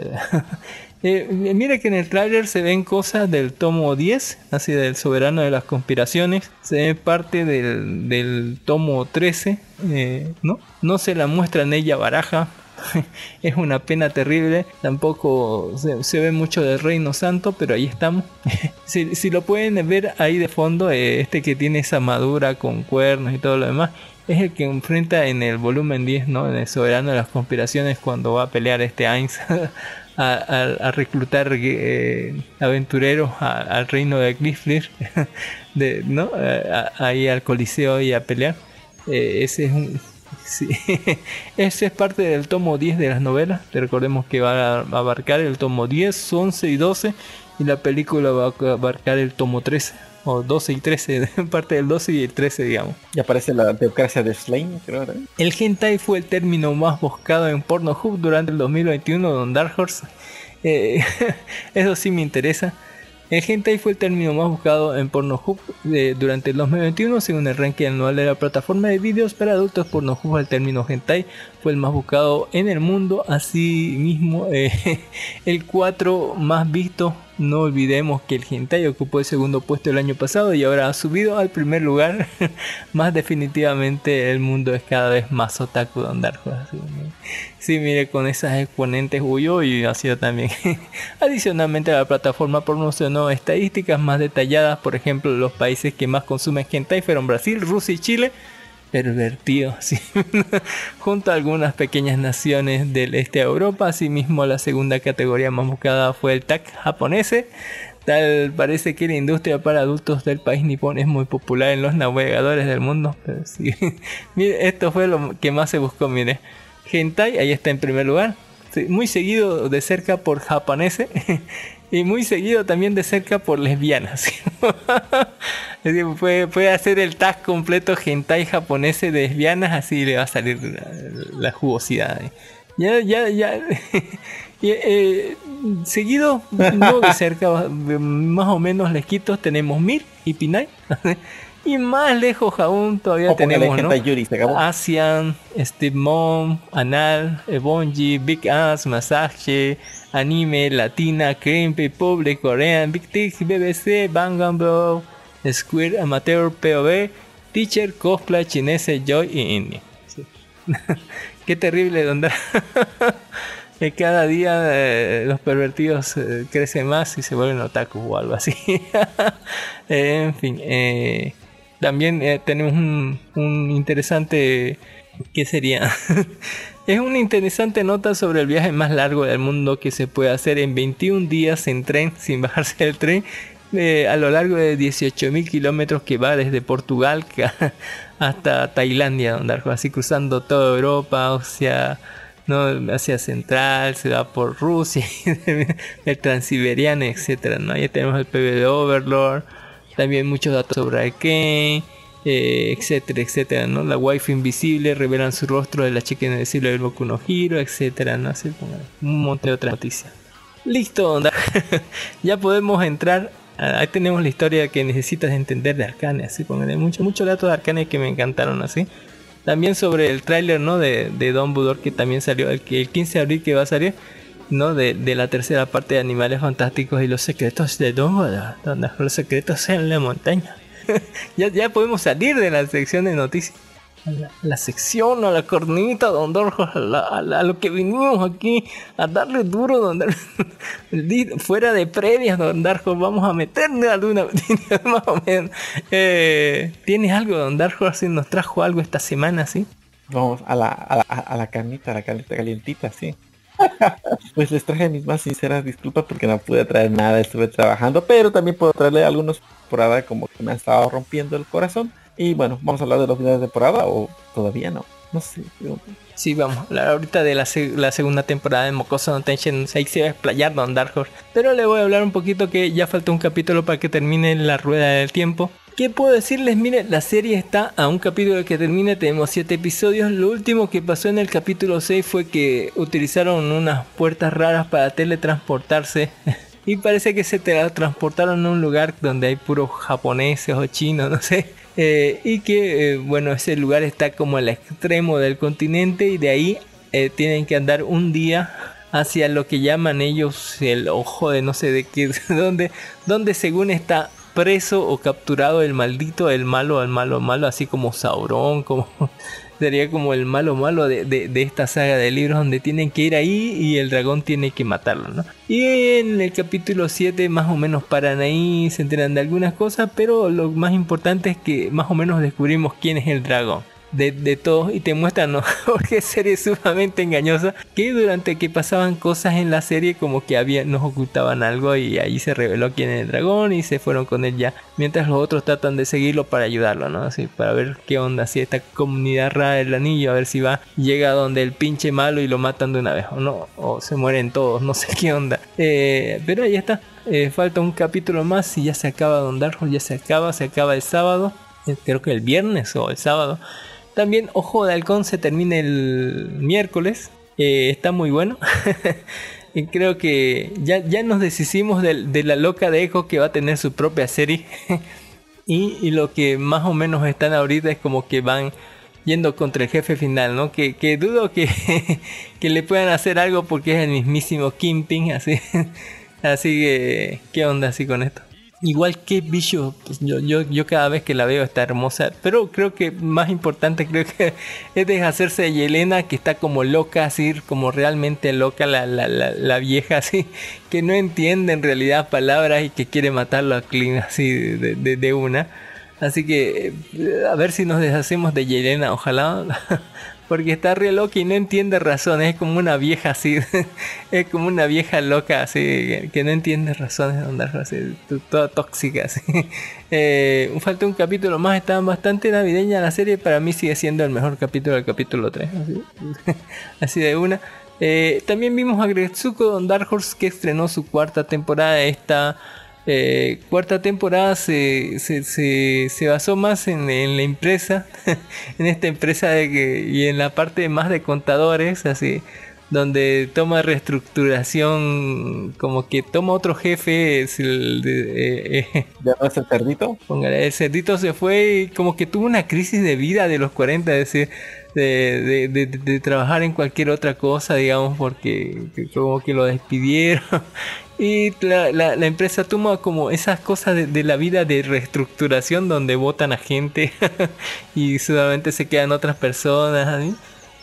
[SPEAKER 4] Eh, mira que en el tráiler se ven cosas del tomo 10, así del soberano de las conspiraciones. Se ve parte del, tomo 13, eh, ¿no? No se la muestra en ella baraja, es una pena terrible. Tampoco se, ve mucho del Reino Santo, pero ahí estamos. si, si, lo pueden ver ahí de fondo, eh, este que tiene esa madura con cuernos y todo lo demás, es el que enfrenta en el volumen 10, ¿no? En el Soberano de las Conspiraciones, cuando va a pelear este Ainz. A, a, a, reclutar eh, aventureros al reino de Gliflir, de, ¿no? ahí al Coliseo y a pelear. Eh, ese es un, Sí. Ese es parte del tomo 10 de las novelas. Recordemos que va a abarcar el tomo 10, 11 y 12. Y la película va a abarcar el tomo 13. O 12 y 13. Parte del 12 y el 13, digamos.
[SPEAKER 5] Y aparece la teocracia de Slane, creo. ¿eh?
[SPEAKER 4] El hentai fue el término más buscado en Pornhub durante el 2021 Don Dark Horse. Eh, eso sí me interesa. El hentai fue el término más buscado en Pornhub eh, durante el 2021 según el ranking anual de la plataforma de vídeos para adultos Pornhub. El término hentai fue el más buscado en el mundo. Asimismo, eh, el 4 más visto. No olvidemos que el hentai ocupó el segundo puesto el año pasado y ahora ha subido al primer lugar. más definitivamente el mundo es cada vez más otaku de andar. Así, Sí, mire, con esas exponentes huyó y ha sido también. Adicionalmente, la plataforma promocionó estadísticas más detalladas, por ejemplo, los países que más consumen hentai fueron Brasil, Rusia y Chile. Pervertido. Junto a algunas pequeñas naciones del este de Europa, asimismo la segunda categoría más buscada fue el TAC japonés. Tal parece que la industria para adultos del país nipón es muy popular en los navegadores del mundo. Mire, esto fue lo que más se buscó, mire. Hentai, ahí está en primer lugar. Muy seguido de cerca por japoneses. y muy seguido también de cerca por lesbianas. es decir, puede, puede, hacer el tag completo hentai japonés de lesbianas, así le va a salir la, la jugosidad. Ya, ya, ya. y, eh, seguido, no de cerca, más o menos lesquitos, tenemos Mir y Pinay. Y más lejos aún todavía
[SPEAKER 5] O
[SPEAKER 4] tenemos ¿no?
[SPEAKER 5] Yuri, se acabó.
[SPEAKER 4] Asian, Steve Mom, Anal, Ebonji, Big Ass, Masaje, Anime, Latina, Creepy, Public, Korean, Big Tix, BBC, Bang Bro, Square, Amateur, POV, Teacher, Cosplay, Chinese, Joy y Indie. Sí. Qué terrible donde que cada día eh, los pervertidos eh, crecen más y se vuelven otakus o algo así. en fin, eh, también eh, tenemos un, interesante... ¿Qué sería? es una interesante nota sobre el viaje más largo del mundo que se puede hacer en 21 días en tren sin bajarse del tren. Eh, a lo largo de 18.000 kilómetros que va desde Portugal hasta Tailandia, donde así cruzando toda Europa, o ¿no? Asia Central, se va por Rusia, el Transiberiano, etcétera, ¿no? Ahí tenemos el PB de Overlord, también muchos datos sobre Arkane, eh, etcétera, etcétera, ¿no? La wifi invisible revelan su rostro de la chica invisible del Boku no Hero, etcétera, ¿no? Así, un montón de otras noticias. Listo, ya podemos entrar. Ahí tenemos la historia que necesitas entender de Arcane, así, pongan muchos mucho datos de Arcane que me encantaron, así. También sobre el tráiler, ¿no? De, de Don Budor que también salió el 15 de abril que va a salir, ¿no? De, de la tercera parte de Animales Fantásticos y los secretos de Don Budor, donde los secretos en la montaña. ya, ya podemos salir de la sección de noticias. A la, sección, a la cornita, don Dorjo, a, a, a, lo que vinimos aquí a darle duro, don Darjo. fuera de previas, don Darjo, vamos a meterle alguna más o menos. Eh, ¿Tienes algo, don Darjo, si nos trajo algo esta semana, sí?
[SPEAKER 5] Vamos a la, a la, a la carnita, a la calientita, sí. pues les traje mis más sinceras disculpas porque no pude traer nada, estuve trabajando, pero también puedo traerle algunos por ahora como que me ha estado rompiendo el corazón. Y bueno, vamos a hablar de los finales de temporada o todavía no. No sé. Yo...
[SPEAKER 4] Sí, vamos. La, ahorita de la, segunda temporada de Mocoso no Tension, ahí se va a explayar Don Dark. Pero le voy a hablar un poquito que ya falta un capítulo para que termine la rueda del tiempo. ¿Qué puedo decirles? Mire, la serie está a un capítulo que termine, tenemos 7 episodios. Lo último que pasó en el capítulo 6 fue que utilizaron unas puertas raras para teletransportarse. y parece que se teletransportaron a un lugar donde hay puros japoneses o chinos, no sé. Eh, y que, eh, bueno, ese lugar está como al extremo del continente y de ahí eh, tienen que andar un día hacia lo que llaman ellos el ojo de no sé de qué, donde, donde según está preso o capturado el maldito, el malo, el malo, malo, así como Sauron, como sería como el malo malo de, de, esta saga de libros donde tienen que ir ahí y el dragón tiene que matarlo, ¿no? Y en el capítulo 7 más o menos paran ahí, se enteran de algunas cosas, pero lo más importante es que más o menos descubrimos quién es el dragón de, de todos y te muestran, ¿no? porque serie sumamente engañosa, que durante que pasaban cosas en la serie como que había, nos ocultaban algo y ahí se reveló quién es el dragón y se fueron con él ya, mientras los otros tratan de seguirlo para ayudarlo, ¿no? Así, para ver qué onda, si esta comunidad rara del anillo, a ver si va, llega donde el pinche malo y lo matan de una vez, o no, o se mueren todos, no sé qué onda. Eh, pero ahí está. Eh, falta un capítulo más y ya se acaba Don Dark ya se acaba, se acaba el sábado, eh, creo que el viernes o el sábado. También Ojo de Halcón se termina el miércoles. Eh, está muy bueno. creo que ya, ya nos deshicimos de, la loca de Echo que va a tener su propia serie. y, lo que más o menos están ahorita es como que van yendo contra el jefe final, ¿no? Que, dudo que, que le puedan hacer algo porque es el mismísimo Kimping, así. así que, ¿qué onda así con esto? Igual que Bishop, pues yo, yo, yo cada vez que la veo está hermosa, pero creo que más importante creo que es deshacerse de Yelena que está como loca, así como realmente loca la, la, la, vieja, así que no entiende en realidad palabras y que quiere matarlo a Clean así de, de, de una. Así que eh, a ver si nos deshacemos de Yelena, ojalá porque está re loca y no entiende razones. Es como una vieja así. es como una vieja loca así. Que no entiende razones de andar así. Toda tóxica así. eh, falta un capítulo más. Está bastante navideña la serie. Para mí sigue siendo el mejor capítulo del capítulo 3. Así, de una. Eh, también vimos a Gretsuko Dark Horse que estrenó su cuarta temporada esta eh, cuarta temporada se, se, basó más en, la empresa, en esta empresa de que, y en la parte más de contadores, así, donde toma reestructuración, como que toma otro jefe, es el de,
[SPEAKER 5] eh, ¿Ya no es el cerdito?
[SPEAKER 4] el cerdito se fue y como que tuvo una crisis de vida de los 40, es decir, de, de, de, trabajar en cualquier otra cosa, digamos, porque como que lo despidieron y la, la, empresa toma como esas cosas de, la vida de reestructuración donde votan a gente y solamente se quedan otras personas.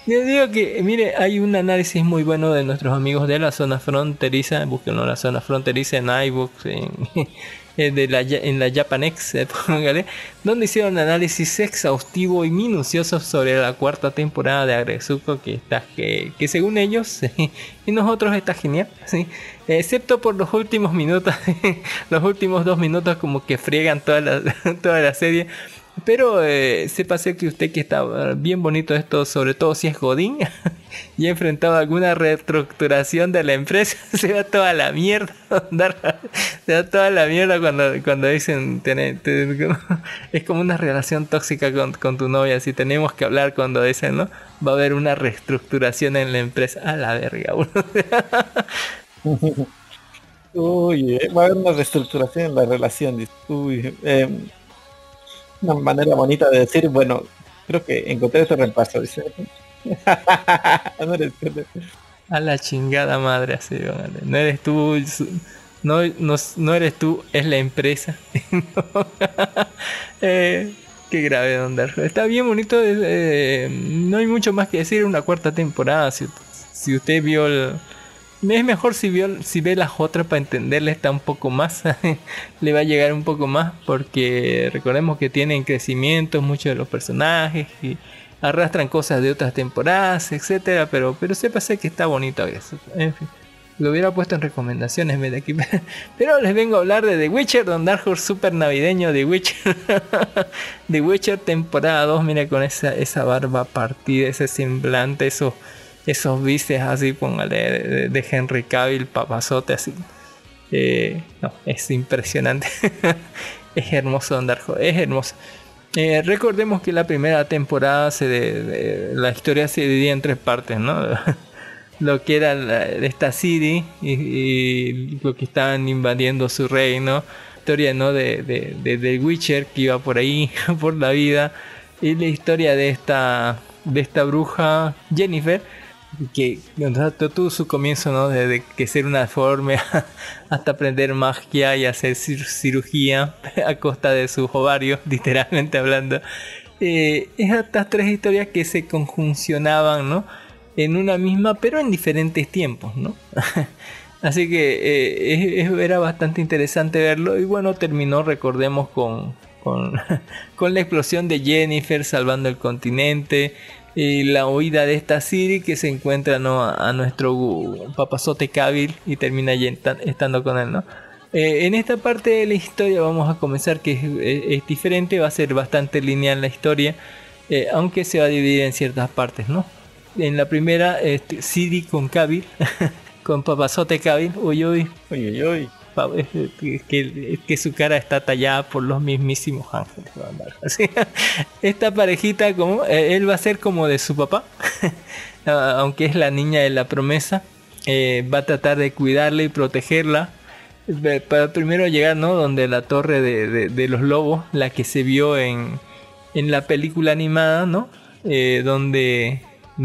[SPEAKER 4] Yo digo que, mire, hay un análisis muy bueno de nuestros amigos de la zona fronteriza, búsquenlo la zona fronteriza en iBooks, en, de la, en la Japanex, eh, donde hicieron análisis exhaustivo y minucioso sobre la cuarta temporada de Agresuko, que, está, que, que según ellos y nosotros está genial, ¿sí? excepto por los últimos minutos, los últimos dos minutos como que friegan toda la, toda la serie. Pero eh, pase que usted que está bien bonito esto, sobre todo si es Godín y ha enfrentado alguna reestructuración de la empresa, se va toda la mierda. se va toda la mierda cuando, cuando dicen, es como una relación tóxica con, con tu novia, si tenemos que hablar cuando dicen, ¿no? Va a haber una reestructuración en la empresa. A la verga,
[SPEAKER 5] Uy, eh, va a haber una reestructuración en la relación. Uy, eh, una manera bonita de decir, bueno, creo que encontré ese reemplazo, dice.
[SPEAKER 4] A la chingada madre, así, no eres tú, no, no, eres tú, es la empresa. eh, qué grave, Don Está bien bonito, eh, no hay mucho más que decir, una cuarta temporada, si, si usted vio el es mejor si, si ve las otras para entenderle está un poco más, le va a llegar un poco más porque recordemos que tienen crecimiento muchos de los personajes y arrastran cosas de otras temporadas, etcétera, pero pero sépase que está bonito eso. En fin, lo hubiera puesto en recomendaciones de aquí, pero les vengo a hablar de The Witcher, Don Dark Horse super navideño The Witcher. The Witcher temporada 2, mira con esa esa barba partida, ese semblante, eso esos vistes así, póngale, de, Henry Cavill, papazote así. Eh, no, es impresionante. es hermoso Don Darjo, es hermoso. Eh, recordemos que la primera temporada se de, la historia se dividía en tres partes, ¿no? lo que era la- esta City y, lo que estaban invadiendo su reino. Historia, ¿no? De, de, de Witcher que iba por ahí, por la vida. Y la historia de esta, de esta bruja Jennifer que o sea, tu- tuvo su comienzo, ¿no? Desde que ser una deforme hasta aprender magia y hacer cir- cirugía a costa de sus ovarios, literalmente hablando. Eh, es estas tres historias que se conjuncionaban, ¿no? En una misma, pero en diferentes tiempos, ¿no? Así que eh, era bastante interesante verlo y bueno, terminó, recordemos, con, con la explosión de Jennifer salvando el continente y la huida de esta Siri que se encuentra ¿no? a, nuestro gu- papazote Kabil y termina estando con él, ¿no? Eh, en esta parte de la historia vamos a comenzar que es diferente, va a ser bastante lineal la historia, eh, aunque se va a dividir en ciertas partes, ¿no? En la primera, este, Siri con Kabil, con papazote Kabil, uy uy,
[SPEAKER 5] Uy, uy, uy.
[SPEAKER 4] Es que, que- su cara está tallada por los mismísimos ángeles. Esta parejita, como eh, él va a ser como de su papá, Ah, aunque es la niña de la promesa, eh, va a tratar de cuidarla y protegerla. Eh, Para primero llegar, ¿no? Donde la torre de, de- de los lobos, la que se vio en, en la película animada, ¿no? Eh, donde,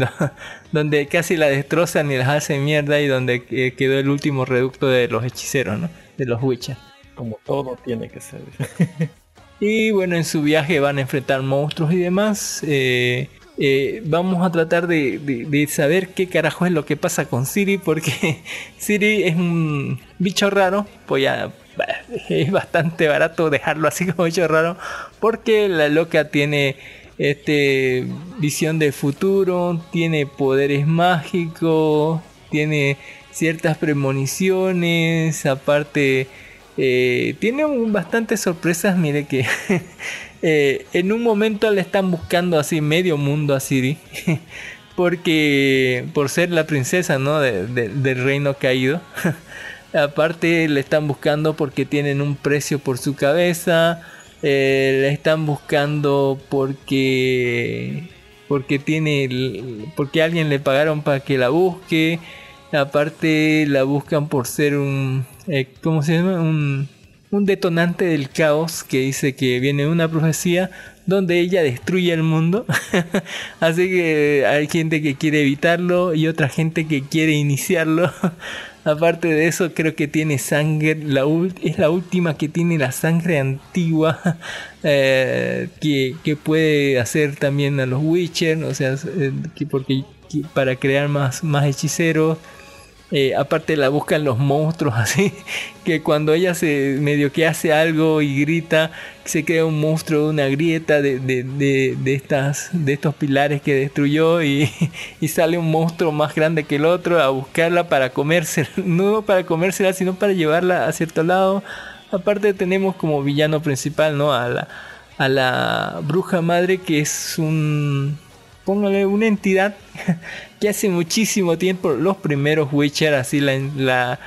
[SPEAKER 4] donde casi la destrozan y las hacen mierda y donde eh, quedó el último reducto de los hechiceros, ¿no? De los Witcher.
[SPEAKER 5] Como todo tiene que ser.
[SPEAKER 4] Y bueno, en su viaje van a enfrentar monstruos y demás. Eh, eh, vamos a tratar de, de- de saber qué carajo es lo que pasa con Siri, porque Siri es un bicho raro. Pues ya es bastante barato dejarlo así como bicho raro, porque la loca tiene este visión de futuro, tiene poderes mágicos, tiene ciertas premoniciones, aparte eh, tiene bastantes sorpresas, mire que eh, en un momento le están buscando así medio mundo a Siri, porque por ser la princesa ¿no? de- de- del reino caído, aparte le están buscando porque tienen un precio por su cabeza, eh, le están buscando porque porque tiene porque alguien le pagaron para que la busque. Aparte la buscan por ser un eh, cómo se llama un un detonante del caos que dice que viene una profecía donde ella destruye el mundo. Así que hay gente que quiere evitarlo y otra gente que quiere iniciarlo Aparte de eso, creo que tiene sangre, la es la última que tiene la sangre antigua eh, que, que puede hacer también a los Witcher, o sea, eh, que porque que para crear más, más hechiceros. Eh, aparte la buscan los monstruos así, que cuando ella se medio que hace algo y grita, se crea un monstruo de una grieta de, de, de, de estas, de estos pilares que destruyó y, y sale un monstruo más grande que el otro a buscarla para comérsela, no para comérsela, sino para llevarla a cierto lado. Aparte tenemos como villano principal, ¿no? A la, a la bruja madre que es un póngale una entidad que hace muchísimo tiempo los primeros Witcher así la,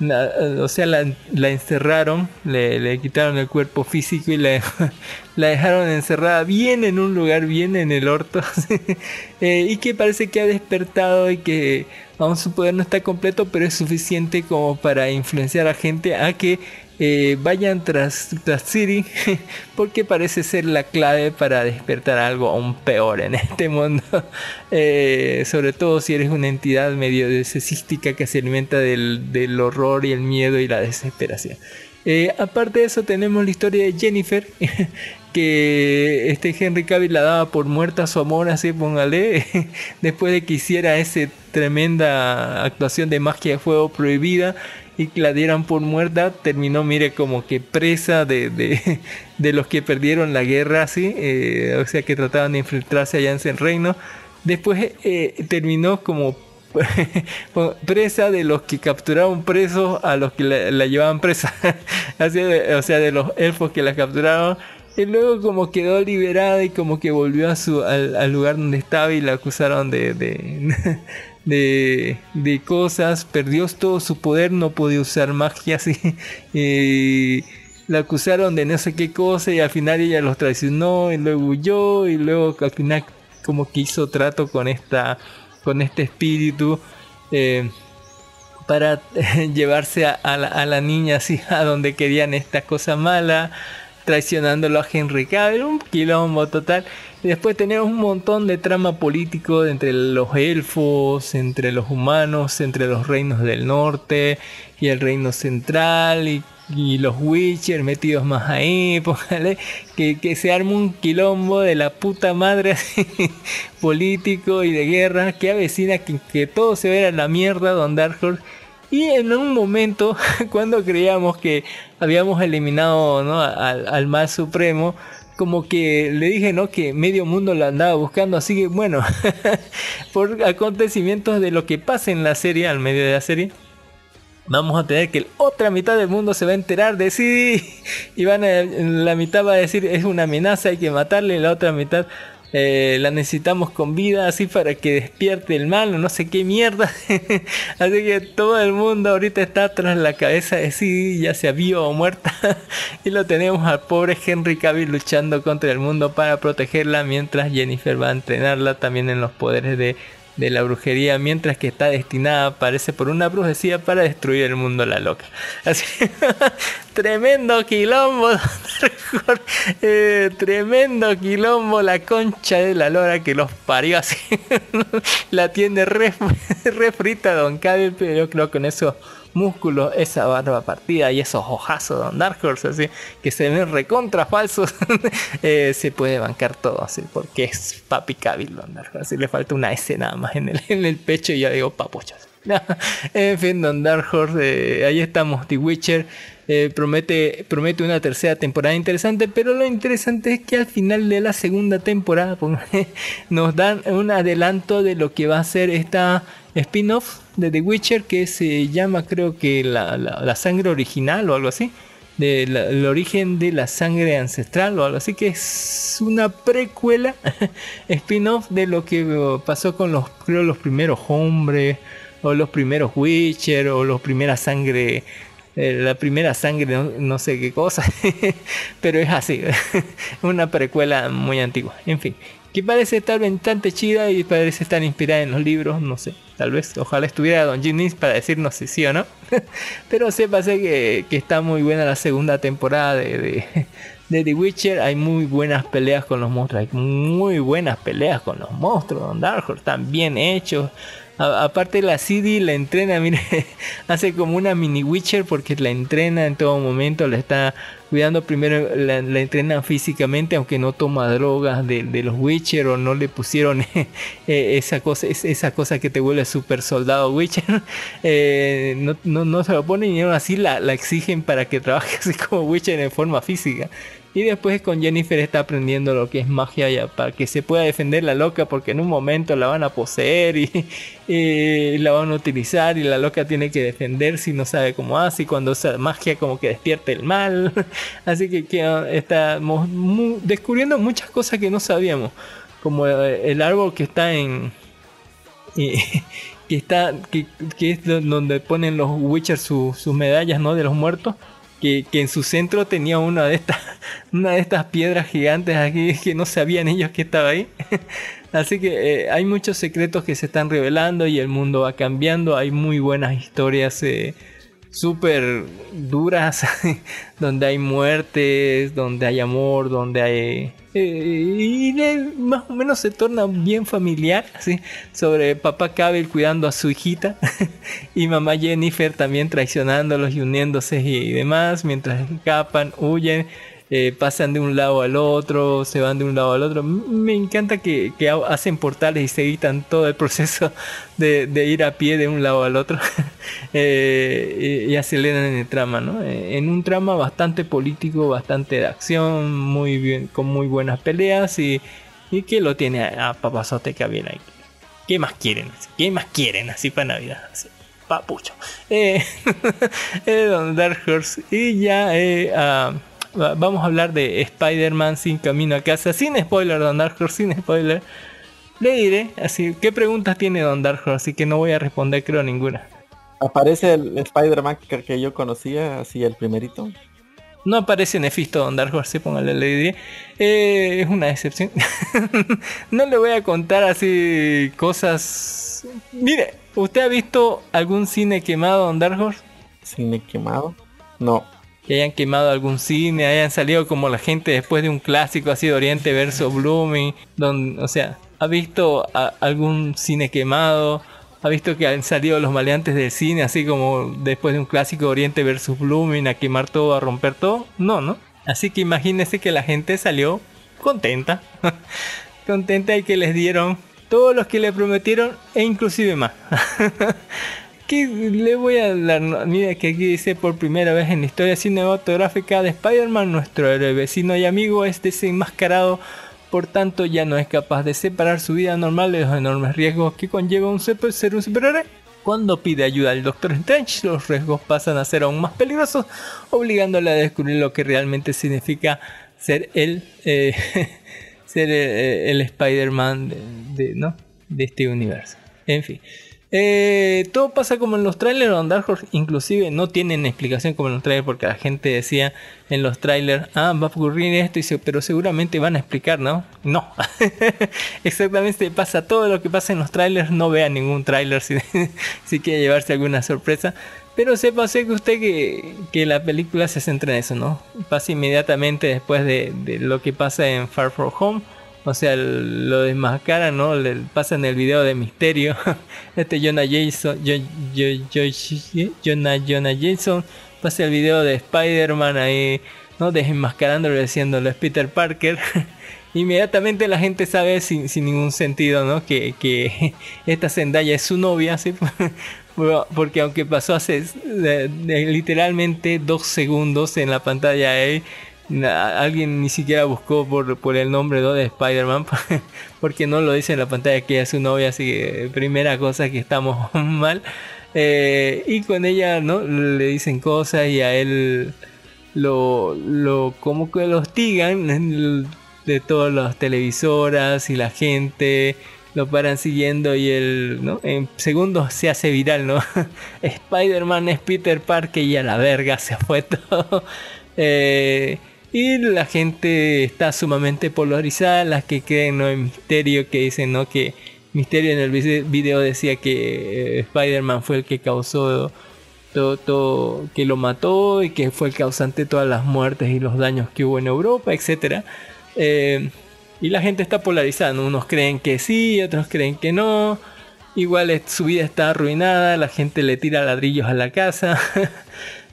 [SPEAKER 4] o sea la, encerraron le, quitaron el cuerpo físico y la, la dejaron encerrada bien en un lugar bien en el orto Eh, y que parece que ha despertado y que aún su poder no está completo pero es suficiente como para influenciar a gente a que eh, vayan tras, tras Siri porque parece ser la clave para despertar algo aún peor en este mundo. Eh, sobre todo si eres una entidad medio decesística que se alimenta del, del horror y el miedo y la desesperación. Eh, aparte de eso tenemos la historia de Jennifer que este Henry Cavill la daba por muerta su amor así póngale después de que hiciera esa tremenda actuación de magia de fuego prohibida y que la dieran por muerta terminó mire como que presa de, de, de los que perdieron la guerra así eh, o sea que trataban de infiltrarse allá en ese reino. Después eh, terminó como presa de los que capturaron presos a los que la, llevaban presa Así o sea de los elfos que la capturaron y luego como quedó liberada y como que volvió a su, al, lugar donde estaba y la acusaron de, de, de cosas, perdió todo su poder, no podía usar magia así. la acusaron de no sé qué cosa y al final ella los traicionó y luego huyó y luego al final como que hizo trato con esta con este espíritu eh, para llevarse a, a la, a la niña así a donde querían esta cosa mala traicionándolo a Henry Cavill, un quilombo total. Después tenemos un montón de trama político entre los elfos, entre los humanos, entre los reinos del norte y el reino central y, los Witcher metidos más ahí, póngale, que, se arma un quilombo de la puta madre político y de guerra que avecina que, todo se vea a la mierda Don Dark y en un momento, cuando creíamos que habíamos eliminado al mal supremo, como que le dije, ¿no? Que medio mundo la andaba buscando, así que bueno, por acontecimientos de lo que pasa en la serie, al medio de la serie, vamos a tener que la otra mitad del mundo se va a enterar de sí, y van a, la mitad va a decir es una amenaza, hay que matarle, la otra mitad eh, la necesitamos con vida así para que despierte el mal o no sé qué mierda. así que todo el mundo ahorita está tras la cabeza de sí, ya sea vivo o muerta. y lo tenemos al pobre Henry Cavill luchando contra el mundo para protegerla mientras Jennifer va a entrenarla también en los poderes de, de la brujería mientras que está destinada parece por una brujería para destruir el mundo la loca. Así tremendo quilombo eh, tremendo quilombo la concha de la lora que los parió así. La tiene re, re frita Don Cavill pero yo creo que con esos músculos, esa barba partida y esos ojazos de Dark Horse así, que se ven recontra falsos, eh, se puede bancar todo así, porque es papi Cavill Don Dark Horse, así le falta una S nada más en el, en el pecho y ya digo papuchas. en fin, Don Dark Horse, eh, ahí estamos, The Witcher. Eh, promete, promete una tercera temporada interesante, pero lo interesante es que al final de la segunda temporada póngale, nos dan un adelanto de lo que va a ser esta spin-off de The Witcher que se llama creo que la, la- sangre original o algo así. De el origen de la sangre ancestral o algo así que es una precuela spin-off de lo que eh, pasó con los los primeros hombres o los primeros Witcher o los primeras sangre eh, la primera sangre no, no sé qué cosa pero es así una precuela muy antigua. En fin que parece estar bastante chida y parece estar inspirada en los libros no sé tal vez ojalá estuviera Don Ginnis para decirnos si sí o no. Pero sépase que, que está muy buena la segunda temporada de, de, The Witcher. Hay muy buenas peleas con los monstruos hay muy buenas peleas con los monstruos Don Dark Horse están bien hechos aparte la CD la entrena, mire, hace como una mini Witcher porque la entrena en todo momento, la está cuidando primero, la, la entrena físicamente, aunque no toma drogas de, los Witcher o no le pusieron eh, esa cosa, es- esa cosa que te vuelve super soldado Witcher, eh, no, se lo ponen y así la, la exigen para que trabaje así como Witcher en forma física. Y después con Jennifer está aprendiendo lo que es magia ya para que se pueda defender la loca porque en un momento la van a poseer y, la van a utilizar y la loca tiene que defenderse y no sabe cómo hace y cuando usa magia como que despierta el mal. Así que, ah, estamos descubriendo muchas cosas que no sabíamos. Como eh, el árbol que está en... que está que, es do- donde ponen los Witcher su- sus medallas no de los muertos que, en su centro tenía una de estas una de estas piedras gigantes aquí que no sabían ellos que estaba ahí. Así que eh, hay muchos secretos que se están revelando y el mundo va cambiando. Hay muy buenas historias eh, súper duras donde hay muertes donde hay amor donde hay eh, y más o menos se torna bien familiar así sobre papá Cabell cuidando a su hijita y mamá Jennifer también traicionándolos y uniéndose y demás mientras escapan huyen eh, pasan de un lado al otro, se van de un lado al otro. Me encanta que, que ha- hacen portales y se evitan todo el proceso de, ir a pie de un lado al otro Eh, y, aceleran en el trama, ¿no? Eh, En un trama bastante político, bastante de acción, muy bien, con muy buenas peleas y, y que lo tiene a, a que viene ahí. ¿Qué más quieren? ¿Qué más quieren así para Navidad? Así, papucho. Eh, eh, Dark Horse. Y ya eh, ah, vamos a habbar de Spider-Man sin camino a casa. Sin spoiler, Don Dark Horse, sin spoiler. le diré, así, ¿qué preguntas tiene Don Dark Horse? Así que no voy a responder creo ninguna.
[SPEAKER 5] Aparece el Spider-Man que, que yo conocía, así el primerito.
[SPEAKER 4] No aparece Nefisto Don Dark Horse, póngale, le diré. Eh, es una excepción. no le voy a contar así cosas... Mire, ¿usted ha visto algún cine quemado Don Dark Horse?
[SPEAKER 5] Cine quemado. No.
[SPEAKER 4] Que hayan quemado algún cine, hayan salido como la gente después de un clásico así de Oriente versus Blooming, donde, o sea, ha visto algún cine quemado, ha visto que han salido los maleantes del cine así como después de un clásico Oriente versus Blooming a quemar todo, a romper todo, no, ¿no? Así que imagínense que la gente salió contenta, contenta y que les dieron todos los que le prometieron e inclusive más. que le voy a dar, mira que aquí dice por primera vez en la historia cinematográfica de Spider-Man, nuestro héroe vecino y amigo es desenmascarado, por tanto ya no es capaz de separar su vida normal de los enormes riesgos que conlleva un ser un superhéroe. Cuando pide ayuda al Doctor Strange, los riesgos pasan a ser aún más peligrosos, obligándole a descubrir lo que realmente significa ser el, eh, ser el, el Spider-Man de, de- ¿no? de este universo. En fin. Eh, todo pasa como en los trailers, Don Dark inclusive no tienen explicación como en los trailers porque la gente decía en los trailers, ah, va a ocurrir esto, y dice, pero seguramente van a explicar, ¿no? No, exactamente pasa todo lo que pasa en los trailers, no vea ningún trailer si, si quiere llevarse alguna sorpresa. Pero sepa sé que usted que, que la película se centra en eso, ¿no? Pasa inmediatamente después de, de lo que pasa en Far From Home. O sea, lo desmascaran, ¿no? Le pasan el video de misterio. Este Jonah Jason, Jonah, Jonah Jason pasa el video de Spider-Man ahí, ¿no? Desenmascarándolo diciéndolo es Peter Parker. Inmediatamente la gente sabe sin, sin ningún sentido, ¿no? Que, que esta Zendaya es su novia, ¿sí? Porque aunque pasó hace literalmente dos segundos en la pantalla na- alguien ni siquiera buscó por, el nombre ¿no? de Spider-Man, porque no lo dice en la pantalla que es su novia, así que primera cosa que estamos mal. Eh, y con ella, ¿no? Le dicen cosas y a él lo, como que lo hostigan de todas las televisoras y la gente lo paran siguiendo y él en segundos se hace viral no Spider-Man es Peter Parker y a la verga se fue todo Eh, y la gente está sumamente polarizada las que creen ¿no? en Misterio que dicen no que Misterio en el vide- video decía que eh, Spider-Man fue el que causó todo, que lo mató y que fue el causante de todas las muertes y los daños que hubo en Europa, etcétera. Eh, y la gente está polarizada, ¿no? unos creen que sí, otros creen que no. Igual su vida está arruinada, la gente le tira ladrillos a la casa.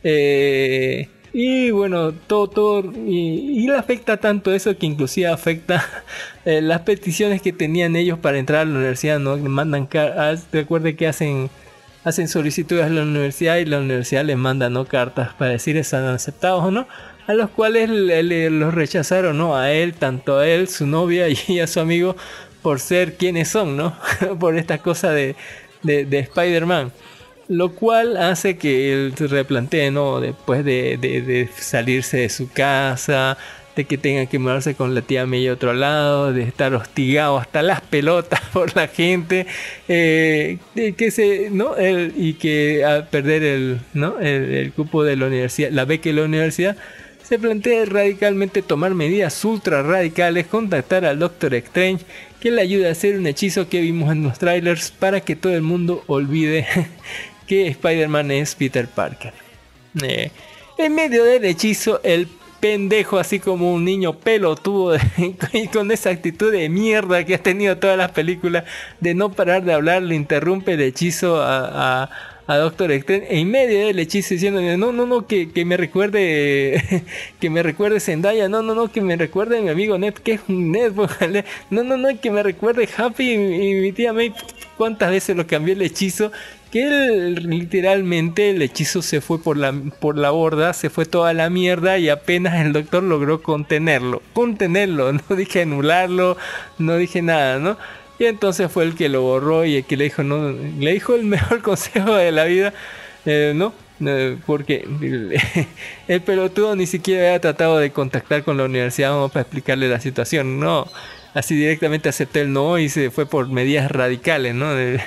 [SPEAKER 4] Eh, y bueno, todo, todo, y, y le afecta tanto eso que inclusive afecta eh, las peticiones que tenían ellos para entrar a la universidad, ¿no? Mandan, recuerde que hacen hacen solicitudes a la universidad y la universidad les manda no cartas para decir están aceptados o no a los cuales le- le- los rechazaron no a él tanto a él su novia y a su amigo por ser quienes son no por esta cosa de, de, de Spider-Man lo cual hace que él se replantee no después de, de- salirse de su casa de que tenga que mudarse con la tía May a otro lado, de estar hostigado hasta las pelotas por la gente, eh, que se, ¿no? El- y que al perder el, ¿no? el, el cupo de la universidad, la beca de la universidad, se plantea radicalmente tomar medidas ultra radicales, contactar al Doctor Strange, que le ayude a hacer un hechizo que vimos en los trailers para que todo el mundo olvide que Spider-Man es Peter Parker. Eh, en medio del hechizo, el pendejo, así como un niño pelotudo, y con esa actitud de mierda que ha tenido todas las películas, de no parar de hablar, le interrumpe el hechizo a, a- a Doctor Strange en medio del hechizo diciendo no no no que, me recuerde que me recuerde Zendaya no no no que me recuerde mi amigo Ned que es un Ned no no no que me recuerde Happy y, y mi tía May cuántas veces lo cambió el hechizo que él, literalmente el hechizo se fue por la, por la borda, se fue toda la mierda y apenas el doctor logró contenerlo. Contenerlo, no dije anularlo, no dije nada, ¿no? Y entonces fue el que lo borró y el que le dijo, no, le dijo el mejor consejo de la vida, eh, ¿no? Eh, porque el, el pelotudo ni siquiera había tratado de contactar con la universidad para explicarle la situación, no. Así directamente aceptó el no y se fue por medidas radicales, ¿no? Le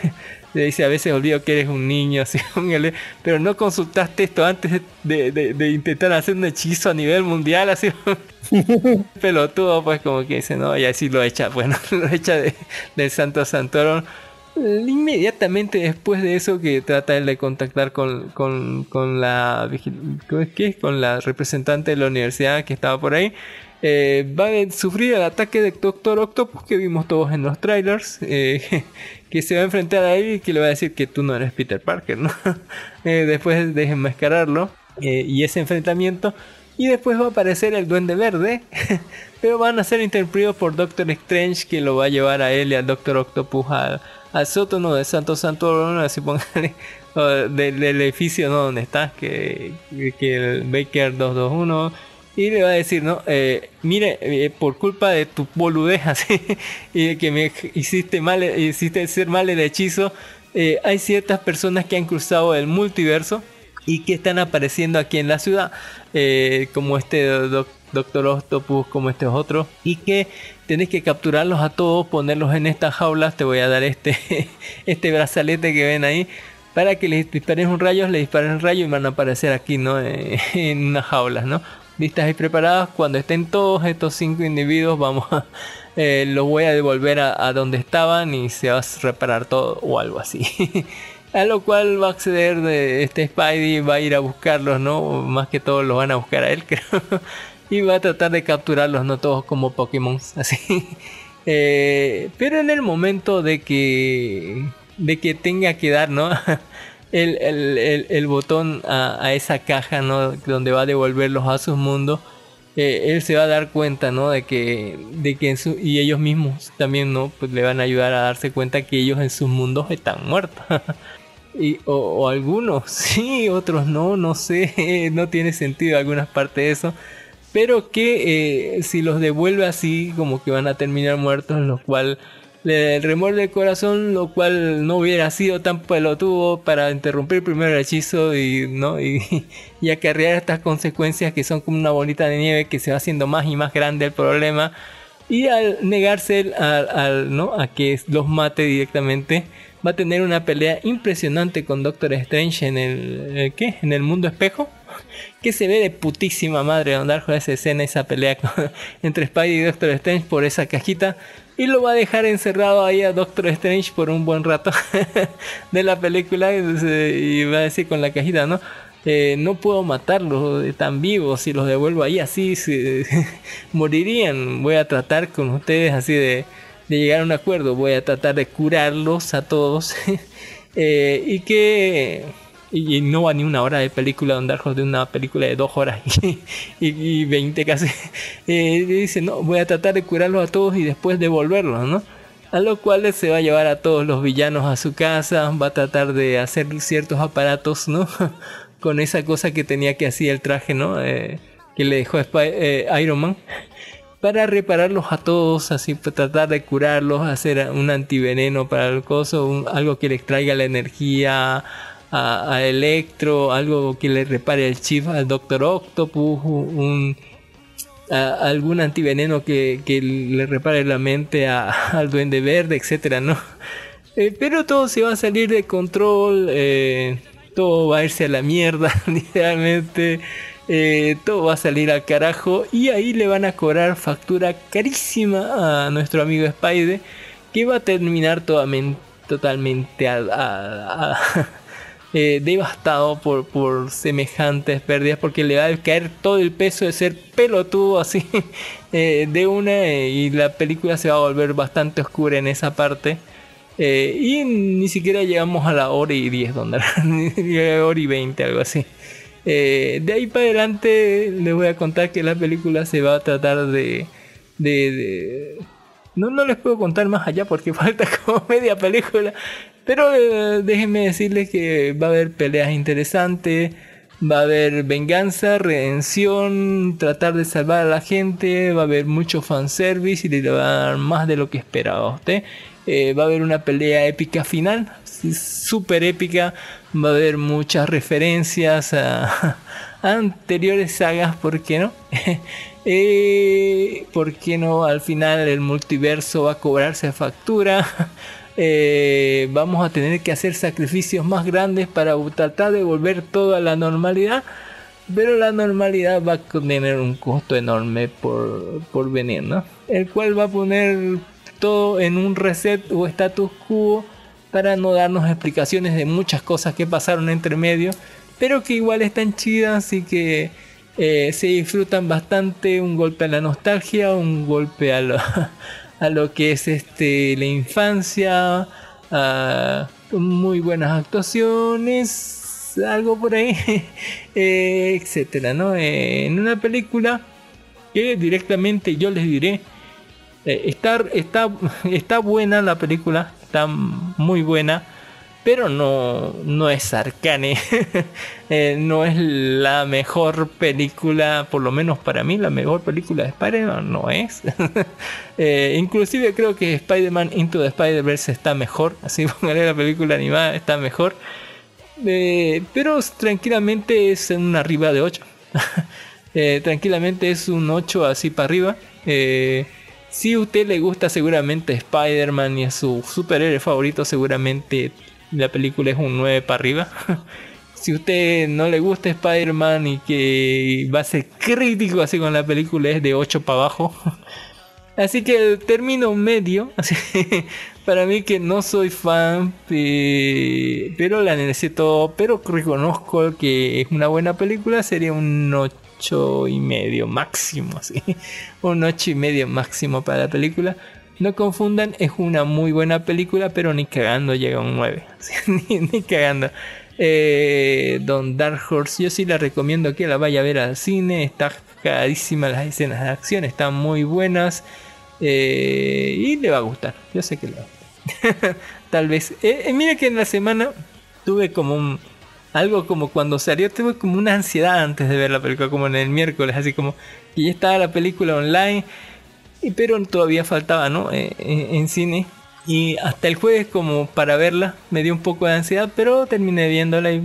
[SPEAKER 4] dice a veces olvido que eres un niño, pero no consultaste esto antes de, intentar hacer un hechizo a nivel mundial, así. Pelotudo, pues como que dice, no, y así lo echa, bueno, lo echa de- del Santo Santorum. Inmediatamente después de eso que trata él de contactar con, con, con la con la representante de la universidad que estaba por ahí, eh, va a sufrir el ataque de Doctor Octopus que vimos todos en los trailers, eh, que se va a enfrentar a él y que le va a decir que tú no eres Peter Parker. Eh, después de enmascararlo y ese enfrentamiento. Y después va a aparecer el Duende Verde, pero van a ser interpretados por Doctor Strange que lo va a llevar a él y al Doctor Octopus al, al sótano de Santo Santorum, así póngale, del, edificio ¿no? donde está, que, que el Baker 221. Y le va a decir, ¿no? Eh, mire, eh, por culpa de tu boludez así, y de que me hiciste mal, hiciste ser mal el hechizo, eh, hay ciertas personas que han cruzado el multiverso y que están apareciendo aquí en la ciudad, como este doc- Doctor Octopus, como este otro, y que tenés que capturarlos a todos, ponerlos en estas jaulas, te voy a dar este, este brazalete que ven ahí, para que les disparen un rayo, le disparen un rayo y van a aparecer aquí, ¿no? En unas jaulas, ¿no? Listas y preparadas, cuando estén todos estos cinco individuos, vamos a... eh, los voy a devolver a, donde estaban y se va a reparar todo o algo así. A lo cual va a acceder de este Spidey, va a ir a buscarlos, ¿no? Más que todo los van a buscar a él, creo. Y va a tratar de capturarlos, no todos como Pokémon, así. Eh, pero en el momento de que, de que tenga que dar, ¿no? El, el- el- botón a, esa caja, ¿no? Donde va a devolverlos a sus mundos. eh, él se va a dar cuenta, ¿no? De que, de que en su, y ellos mismos también, ¿no? Pues le van a ayudar a darse cuenta que ellos en sus mundos están muertos. Y, o, o algunos sí, otros no, no sé, no tiene sentido algunas partes de eso. Pero que eh, si los devuelve así, como que van a terminar muertos, lo cual le remuerde el corazón, lo cual no hubiera sido tan pelotudo para interrumpir primero el hechizo y, ¿no? y, y acarrear estas consecuencias que son como una bolita de nieve que se va haciendo más y más grande el problema. Y al negarse el- al, al, ¿no? a que los mate directamente, va a tener una pelea impresionante con Doctor Strange en el, ¿el ¿qué? En el mundo espejo. Que se ve de putísima madre andar con esa escena, esa pelea con- entre Spidey y Doctor Strange por esa cajita. Y lo va a dejar encerrado ahí a Doctor Strange por un buen rato de la película. Y va a decir con la cajita, ¿no? Eh, no puedo matarlos, están vivos, si los devuelvo ahí así se, morirían. Voy a tratar con ustedes así de, de llegar a un acuerdo, voy a tratar de curarlos a todos. Eh, y que y, no va ni una hora de película Don Dark de una película de dos horas y, y, y 20 casi. Eh, dice no voy a tratar de curarlos a todos y después devolverlos no a lo cual se va a llevar a todos los villanos a su casa va a tratar de hacer ciertos aparatos no con esa cosa que tenía que hacer el traje no Eh, que le dejó eh, Iron Man para repararlos a todos, así pues, tratar de curarlos, hacer un antiveneno para el coso, un- algo que les traiga la energía a, Electro, algo que le repare el chip al Doctor Octopus, un, algún antiveneno que, que le repare la mente a- al Duende Verde, etcétera, ¿no? Eh, pero todo se va a salir de control, eh, todo va a irse a la mierda, literalmente. eh, todo va a salir al carajo y ahí le van a cobrar factura carísima a nuestro amigo Spider que va a terminar totalmente a- a- eh, devastado por, por semejantes pérdidas porque le va a caer todo el peso de ser pelotudo así eh, de una eh, y la película se va a volver bastante oscura en esa parte y ni siquiera llegamos a la hora y 10 donde hora y 20 algo así de ahí para adelante les voy a contar que la película se va a tratar de, de, de- no, no les puedo contar más allá porque falta como media película. Pero eh, déjenme decirles que va a haber peleas interesantes. Va a haber venganza, redención, tratar de salvar a la gente. Va a haber mucho fanservice y le va a dar más de lo que esperaba usted. Eh, va a haber una pelea épica final, súper épica. Va a haber muchas referencias a, a anteriores sagas, ¿por qué no? Eh, ¿Por qué no? Al final el multiverso va a cobrarse factura. Eh, vamos a tener que hacer sacrificios más grandes para tratar de volver todo a la normalidad. Pero la normalidad va a tener un costo enorme por, por venir, ¿no? El cual va a poner todo en un reset o status quo para no darnos explicaciones de muchas cosas que pasaron entre medio, pero que igual están chidas y que eh, se disfrutan bastante. Un golpe a la nostalgia, un golpe a lo, a lo que es este la infancia, a muy buenas actuaciones, algo por ahí, eh, etcétera, ¿no? Eh, en una película que directamente yo les diré. eh, está, está, está buena la película, está muy buena, pero no, no es Arcane. Eh, no es la mejor película, por lo menos para mí, la mejor película de Spider-Man no es. Eh, inclusive creo que Spider-Man Into the Spider-Verse está mejor, así póngale la película animada, está mejor. Eh, pero tranquilamente es en una arriba de 8. Eh, tranquilamente es un 8 así para arriba. Si a usted le gusta seguramente Spider-Man y es su superhéroe favorito, seguramente la película es un 9 para arriba. si usted no le gusta Spider-Man y que va a ser crítico así con la película, es de 8 para abajo. Así que el término medio, así, para mí que no soy fan, pero la necesito, pero reconozco que es una buena película, sería un 8 y medio máximo, así. un 8 y medio máximo para la película. No confundan, es una muy buena película, pero ni cagando llega a un 9, así, ni, cagando. Eh, Don Dark Horse, yo sí la recomiendo que la vaya a ver al cine. Está cagadísima las escenas de acción, están muy buenas. eh, y le va a gustar, yo sé que le va a gustar. Tal vez. Eh, mira que en la semana tuve como un. Algo como cuando salió, tuve como una ansiedad antes de ver la película, como en el miércoles, así como que ya estaba la película online, y, pero todavía faltaba, ¿no? Eh, en, en cine. Y hasta el jueves como para verla me dio un poco de ansiedad, pero terminé viéndola y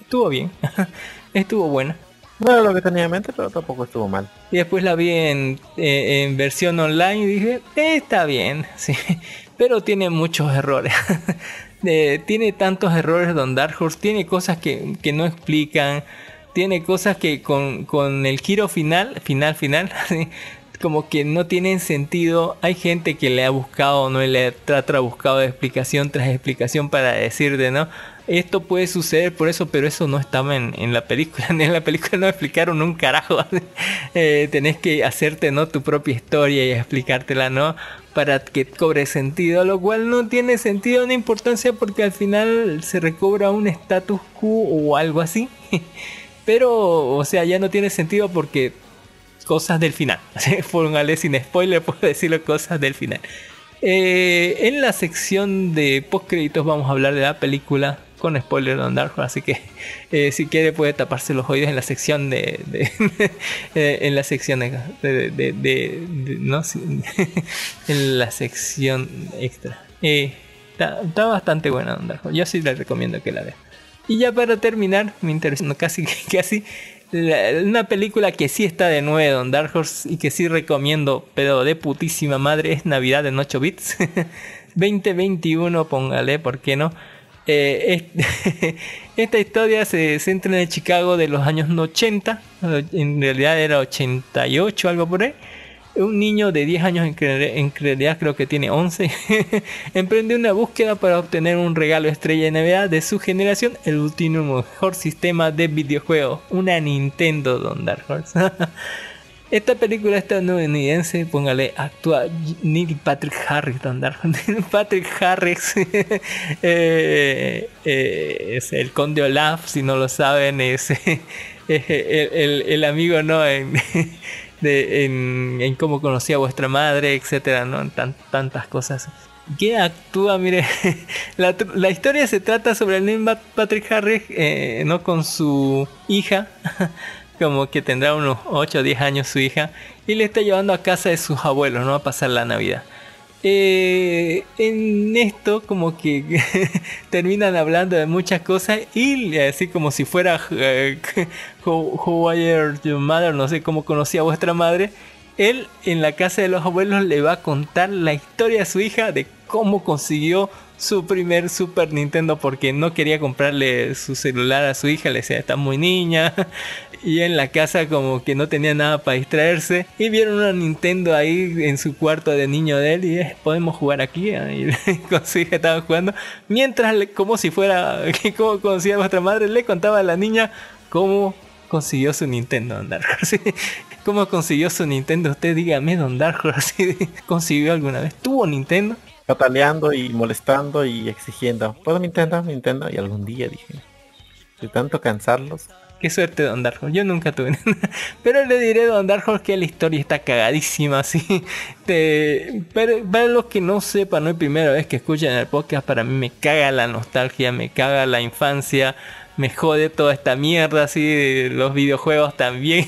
[SPEAKER 4] estuvo bien. estuvo buena.
[SPEAKER 5] No era lo que tenía en mente, pero tampoco estuvo mal.
[SPEAKER 4] Y después la vi en, eh, en versión online y dije, "Eh, está bien, sí. Pero tiene muchos errores. Eh, tiene tantos errores Don Dark Horse, tiene cosas que, que no explican, tiene cosas que con, con el giro final, final, final, como que no tienen sentido. Hay gente que le ha buscado, no le ha buscado explicación tras explicación para decirte, ¿no? Esto puede suceder por eso, pero eso no estaba en, en la película. En la película no explicaron un carajo. Eh, tenés que hacerte, ¿no? Tu propia historia y explicártela, ¿no? Para que cobre sentido, lo cual no tiene sentido ni importancia porque al final se recobra un status quo o algo así. Pero, o sea, ya no tiene sentido porque cosas del final. Póngale sin spoiler, puedo decirlo cosas del final. Eh, en la sección de post créditos vamos a hablar de la película con spoiler de Dark así que eh, si quiere puede taparse los oídos en la sección de, eh, en la sección de, de- de- en la sección extra. Está, bastante buena Don Dark. Yo sí le recomiendo que la vea. Y ya para terminar, mi intervención casi casi una película que sí está de nuevo Don Dark Horse y que sí recomiendo, pero de putísima madre, es Navidad en 8 bits. 2021, póngale, ¿por qué no? Eh, es- esta historia se centra en el Chicago de los años 80, en realidad era 88, algo por ahí. Un niño de 10 años, en, realidad creo que tiene 11, emprende una búsqueda para obtener un regalo estrella Navidad de su generación, el último mejor sistema de videojuegos, una Nintendo Don Dark Horse. Esta película estadounidense, póngale, actúa Neil Patrick Harris, Don Dark Horse. Neil Patrick Harris eh, eh, es el conde Olaf, si no lo saben, es el- el amigo, ¿no? En, en, cómo conocí a vuestra madre, etcétera, ¿no? En tan- tantas cosas. Que actúa, mire, la, la historia se trata sobre el Neil Pat- Patrick Harris, eh, ¿no? Con su hija, como que tendrá unos 8 o 10 años su hija, y le está llevando a casa de sus abuelos, ¿no? A pasar la Navidad. Eh, en esto como que terminan hablando de muchas cosas y así como si fuera eh, how, your mother, no sé cómo conocía a vuestra madre, él en la casa de los abuelos le va a contar la historia a su hija de cómo consiguió su primer Super Nintendo porque no quería comprarle su celular a su hija, le decía, está muy niña. Y en la casa como que no tenía nada para distraerse. Y vieron una Nintendo ahí en su cuarto de niño de él y eh, podemos jugar aquí. Y con su hija estaban jugando. Mientras, le- como si fuera, como conocía a vuestra madre, le contaba a la niña cómo consiguió su Nintendo, Don. ¿Cómo consiguió su Nintendo? Usted dígame, Don Dark. ¿Consiguió alguna vez? ¿Tuvo Nintendo?
[SPEAKER 5] Pataleando y molestando y exigiendo. ¿Puedo Nintendo? Nintendo. Y algún día dije. De tanto cansarlos.
[SPEAKER 4] Qué suerte, Don Dark. Yo nunca tuve. Pero le diré, Don Dark que la historia está cagadísima, así. Pero para los que no sepan, no es primera vez que escuchan el podcast, para mí me caga la nostalgia, me caga la infancia. Me jode toda esta mierda, así. Los videojuegos también.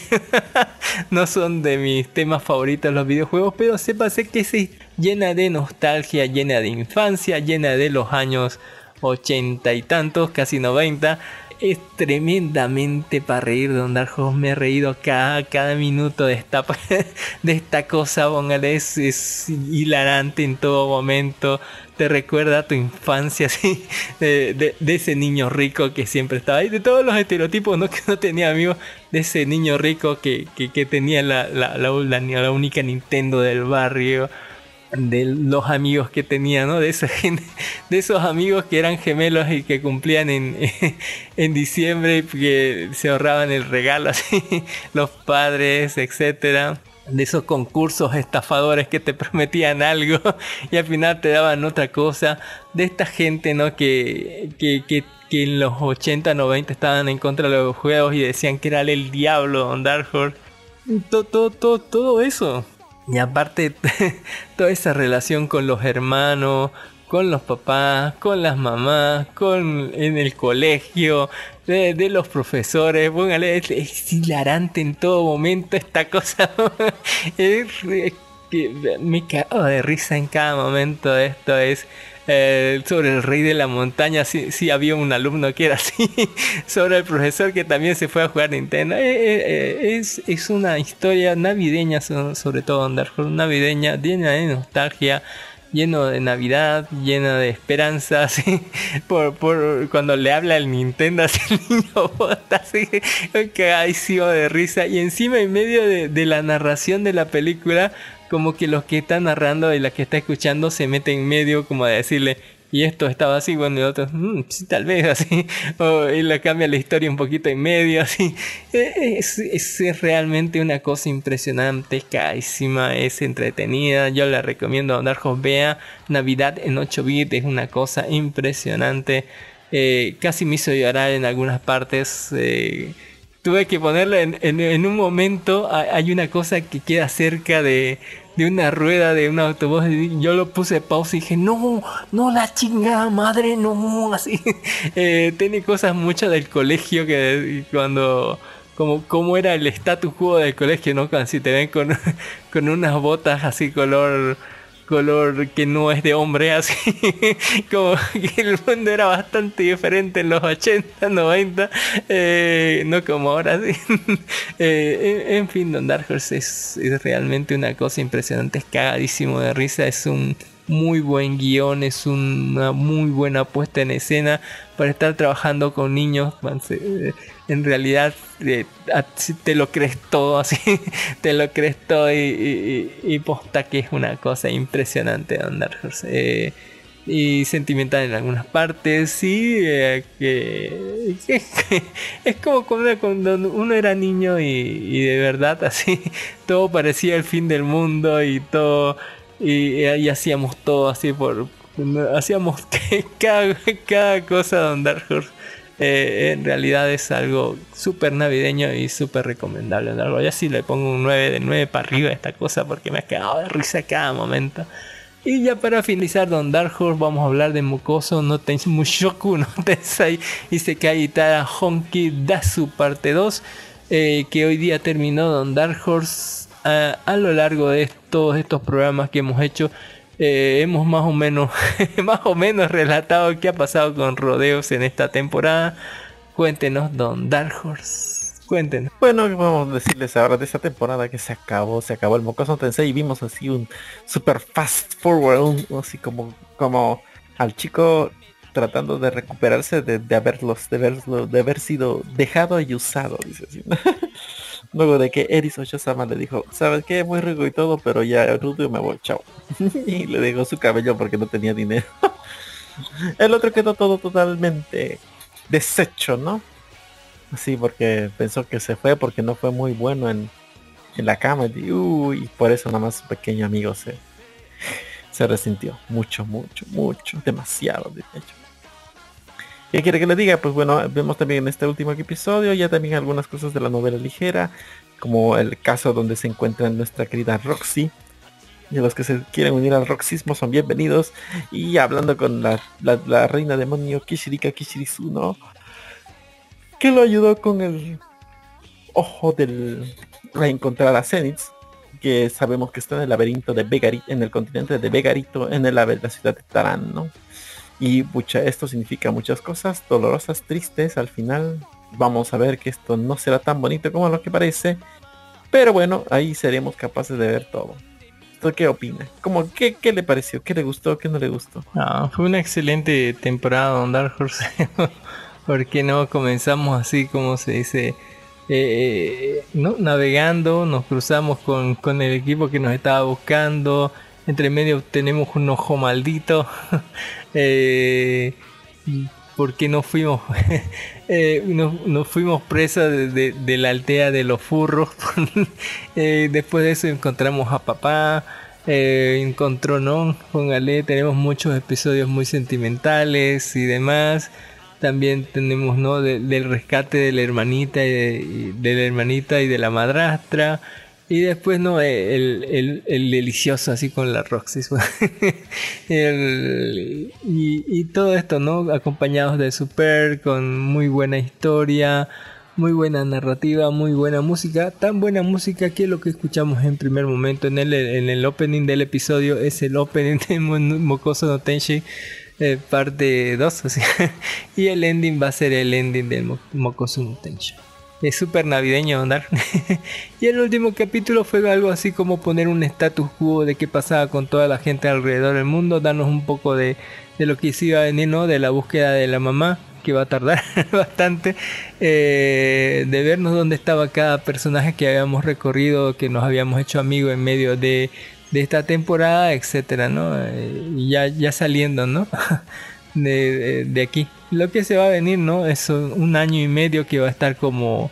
[SPEAKER 4] no son de mis temas favoritos los videojuegos, pero sépase que se llena de nostalgia, llena de infancia, llena de los años ochenta y tantos, casi 90. Es tremendamente para reír, Don Dark Horse. Me he reído cada, cada minuto de esta, de esta cosa, póngale, es, hilarante en todo momento. Te recuerda a tu infancia, así, de, de- de ese niño rico que siempre estaba ahí, de todos los estereotipos, ¿no? Que no tenía amigos, de ese niño rico que, que- tenía la- la única Nintendo del barrio de los amigos que tenía, ¿no? De esa gente, de esos amigos que eran gemelos y que cumplían en, en diciembre que se ahorraban el regalo, así, los padres, etcétera. De esos concursos estafadores que te prometían algo y al final te daban otra cosa. De esta gente, ¿no? Que, que, que, que en los 80, 90 estaban en contra de los juegos y decían que era el diablo, Don Dark Horse. Todo, todo, todo, todo eso. Y aparte, toda esa relación con los hermanos, con los papás, con las mamás, con en el colegio, de, los profesores, póngale, es, es hilarante en todo momento esta cosa. Es que me cago de risa en cada momento. Esto es eh, sobre el rey de la montaña. Sí, sí había un alumno que era así. sobre el profesor que también se fue a jugar Nintendo. Eh, eh, es, es una historia navideña, so- sobre todo Horse, navideña, llena de nostalgia. Lleno de Navidad, lleno de esperanza, así, por, por cuando le habla el Nintendo, así el niño bota así, cagadísimo de risa. Y encima en medio de, de la narración de la película, como que los que están narrando y la que está escuchando se meten en medio como a decirle, y esto estaba así, bueno, y otros, "Mm, sí, tal vez así, o, y le cambia la historia un poquito en medio, así. Es, es- es realmente una cosa impresionante, carísima, es entretenida, yo la recomiendo a Darjos vea, Navidad en 8 bits es una cosa impresionante, Eh, casi me hizo llorar en algunas partes. eh, tuve que ponerla en, en- un momento. ha- Hay una cosa que queda cerca de, de una rueda de un autobús. Yo lo puse pausa y dije: No, no, la chingada madre, no. Así. Eh, tiene cosas mucho del colegio que cuando. Como, como era el status quo del colegio, ¿no? Si te ven con, con unas botas así color color que no es de hombre, así como que el mundo era bastante diferente en los 80, 90, eh, no como ahora. sí. Eh, en, fin, Don Dark Horse es, es realmente una cosa impresionante, es cagadísimo de risa, es un muy buen guion, es una muy buena puesta en escena para estar trabajando con niños. En realidad eh, te lo crees todo así, te lo crees todo y, y- posta que es una cosa impresionante Horse. Eh, y sentimental en algunas partes, sí, eh, que, es como cuando, uno era niño y, de verdad así, todo parecía el fin del mundo y todo, y hacíamos todo así por, hacíamos cada, cada cosa Don Dark Horse. Eh, en realidad es algo súper navideño y súper recomendable. Don Dark Horse. Ya sí le pongo un 9 de 9 para arriba a esta cosa porque me ha quedado de risa cada momento. Y ya para finalizar Don Dark Horse vamos a hablar de Mukoso no Mushoku no Tensei Isekai Itara Honki Dasu parte 2 eh, que hoy día terminó Don Dark Horse a, a lo largo de todos estos programas que hemos hecho eh, hemos más o menos, más o menos relatado qué ha pasado con rodeos en esta temporada. Cuéntenos, Don Dark Horse. Cuéntenos.
[SPEAKER 5] Bueno, vamos a decirles ahora de esta temporada que se acabó, se acabó el Mocoso Tensei y vimos así un super fast forward, así como, como al chico tratando de recuperarse de, de haberlos, de haberlo, de haber sido dejado y usado, dice así. Luego de que Eris Oshosama le dijo, ¿sabes qué? Muy rico y todo, pero ya Rubio me voy, chao. y le dejó su cabello porque no tenía dinero. el otro quedó todo totalmente deshecho, ¿no? Sí, porque pensó que se fue porque no fue muy bueno en, en la cama. Y, uy, por eso nada más su pequeño amigo se, se resintió. Mucho, mucho, mucho. Demasiado, de hecho. ¿Qué quiere que le diga? Pues bueno, vemos también en este último episodio ya también algunas cosas de la novela ligera, como el caso donde se encuentra nuestra querida Roxy. Y los que se quieren unir al roxismo son bienvenidos. Y hablando con la, reina demonio Kishirika Kishirizuno, que lo ayudó con el ojo del a encontrar a Zenitz, que sabemos que está en el laberinto de Begarito, en el continente de Begarito, en el, la ciudad de Tarán, ¿no? Y pucha, esto significa muchas cosas dolorosas, tristes. Al final vamos a ver que esto no será tan bonito como lo que parece. Pero bueno, ahí seremos capaces de ver todo. ¿Usted qué opina? ¿Cómo, qué, ¿Qué le pareció? ¿Qué le gustó? ¿Qué no le gustó?
[SPEAKER 4] Fue una excelente temporada Don Dark Horse. Porque no comenzamos así como se dice, eh, ¿no? navegando, nos cruzamos con, con el equipo que nos estaba buscando. Entre medio tenemos un ojo maldito. eh, porque no fuimos eh, nos, nos fuimos presa de, la aldea de los furros. Eh, después de eso encontramos a papá. Eh, encontró no póngale tenemos muchos episodios muy sentimentales y demás. También tenemos no De- del rescate de la hermanita de la hermanita y de la madrastra y después no el, el- el delicioso así con la Roxy El- y, y todo esto no acompañados de Super con muy buena historia muy buena narrativa muy buena música tan buena música que lo que escuchamos en primer momento en el, en el opening del episodio es el opening de Mo- Mokoso no Tenshi eh, parte 2 o sea, y el ending va a ser el ending del Mo- Mokoso no Tenshi es súper navideño andar. y el último capítulo fue algo así como poner un status quo de qué pasaba con toda la gente alrededor del mundo, darnos un poco de, de lo que iba a venir, ¿no? De la búsqueda de la mamá, que va a tardar bastante, eh, de vernos dónde estaba cada personaje que habíamos recorrido, que nos habíamos hecho amigos en medio de, de esta temporada, etcétera, ¿no? Eh, ya, ya saliendo, ¿no? de- de aquí. Lo que se va a venir, ¿no? Es un año y medio que va a estar como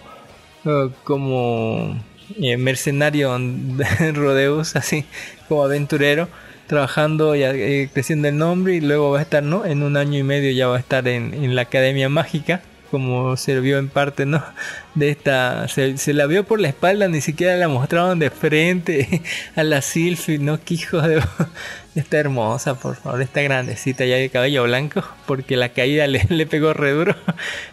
[SPEAKER 4] eh, como eh, mercenario en rodeos, así como aventurero, trabajando y eh, creciendo el nombre y luego va a estar, ¿no? En un año y medio ya va a estar en, en la Academia Mágica, como se vio en parte, ¿no? De esta, se, se la vio por la espalda, ni siquiera la mostraron de frente a la Sylphie, ¿no? Que hijo de... Está hermosa, por favor, está grandecita ya de cabello blanco, porque la caída le, pegó re duro.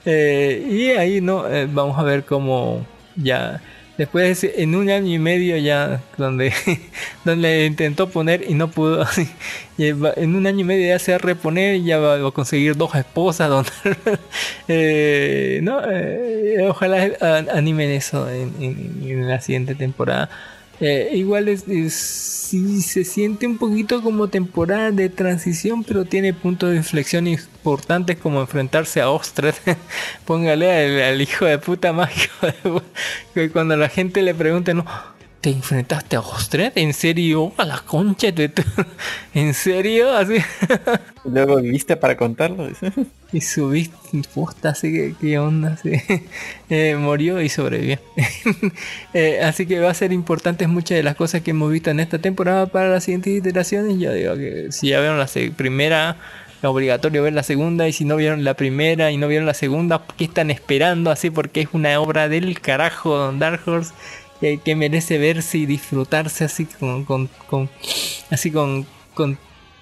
[SPEAKER 4] Eh, y ahí no, Eh, vamos a ver cómo ya después en un año y medio ya donde donde intentó poner y no pudo en un año y medio ya se va a reponer y ya va, a conseguir dos esposas donde eh, no ojalá animen eso en la siguiente temporada Eh, igual es, es- sí se siente un poquito como temporada de transición, pero tiene puntos de inflexión importantes como enfrentarse a Ostred. Póngale al, hijo de puta mágico. de cuando la gente le pregunta, no, ¿te enfrentaste a Ostred? ¿En serio? A la concha de tu... ¿En serio? Así.
[SPEAKER 5] Luego viviste para contarlo.
[SPEAKER 4] Y subiste posta, así que qué onda, así. Eh, murió y sobrevivió. Eh, así que va a ser importantes muchas de las cosas que hemos visto en esta temporada para las siguientes iteraciones. Yo digo que si ya vieron la primera, es obligatorio ver la segunda. Y si no vieron la primera y no vieron la segunda, ¿qué están esperando? Así porque es una obra del carajo, Don Dark Horse. Que, merece verse y disfrutarse así con, con, con- así con, con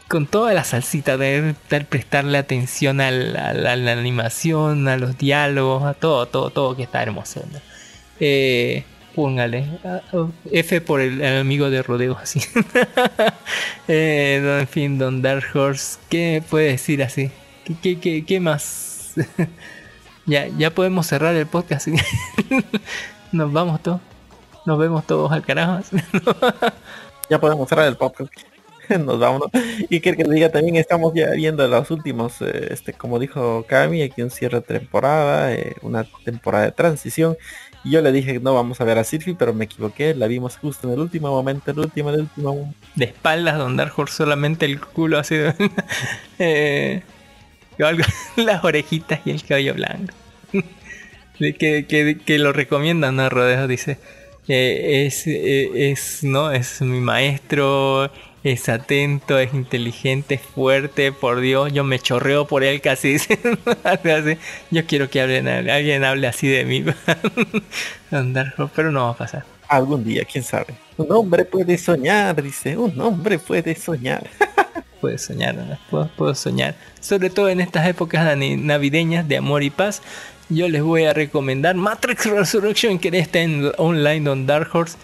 [SPEAKER 4] con toda la salsita de, de prestarle atención a la, animación, a los diálogos, a todo, todo, todo que está hermoso. ¿no? Eh, Póngale. ah, oh, F por el, amigo de rodeo, así. Eh, en fin, Don Dark Horse. ¿Qué puede decir así? ¿Qué, qué, qué, qué más? ya, ya podemos cerrar el podcast. Nos vamos todos. Nos vemos todos al carajo.
[SPEAKER 5] Ya podemos cerrar el podcast. Nos vamos. ¿no? Y que, que le diga también estamos ya viendo los últimos, eh, este, como dijo Cami, aquí un cierre de temporada, eh, una temporada de transición. Y yo le dije no vamos a ver a Sylvie, pero me equivoqué, la vimos justo en el último momento, el último, el último
[SPEAKER 4] de espaldas, Don Dark Horse solamente el culo así. de- eh, las orejitas y el cabello blanco. Que, que, que lo recomiendan a Rodeo, dice. Eh, es, eh, es, no, es mi maestro, es atento, es inteligente, es fuerte, por Dios, yo me chorreo por él casi. Yo quiero que hablen, alguien hable así de mí. Pero no va a pasar.
[SPEAKER 5] Algún día, quién sabe. Un hombre puede soñar, dice, un hombre puede soñar.
[SPEAKER 4] Puedo soñar, ¿no? puedo, puedo soñar. Sobre todo en estas épocas navideñas de amor y paz, yo les voy a recomendar Matrix Resurrection, que está en online on Dark Horse.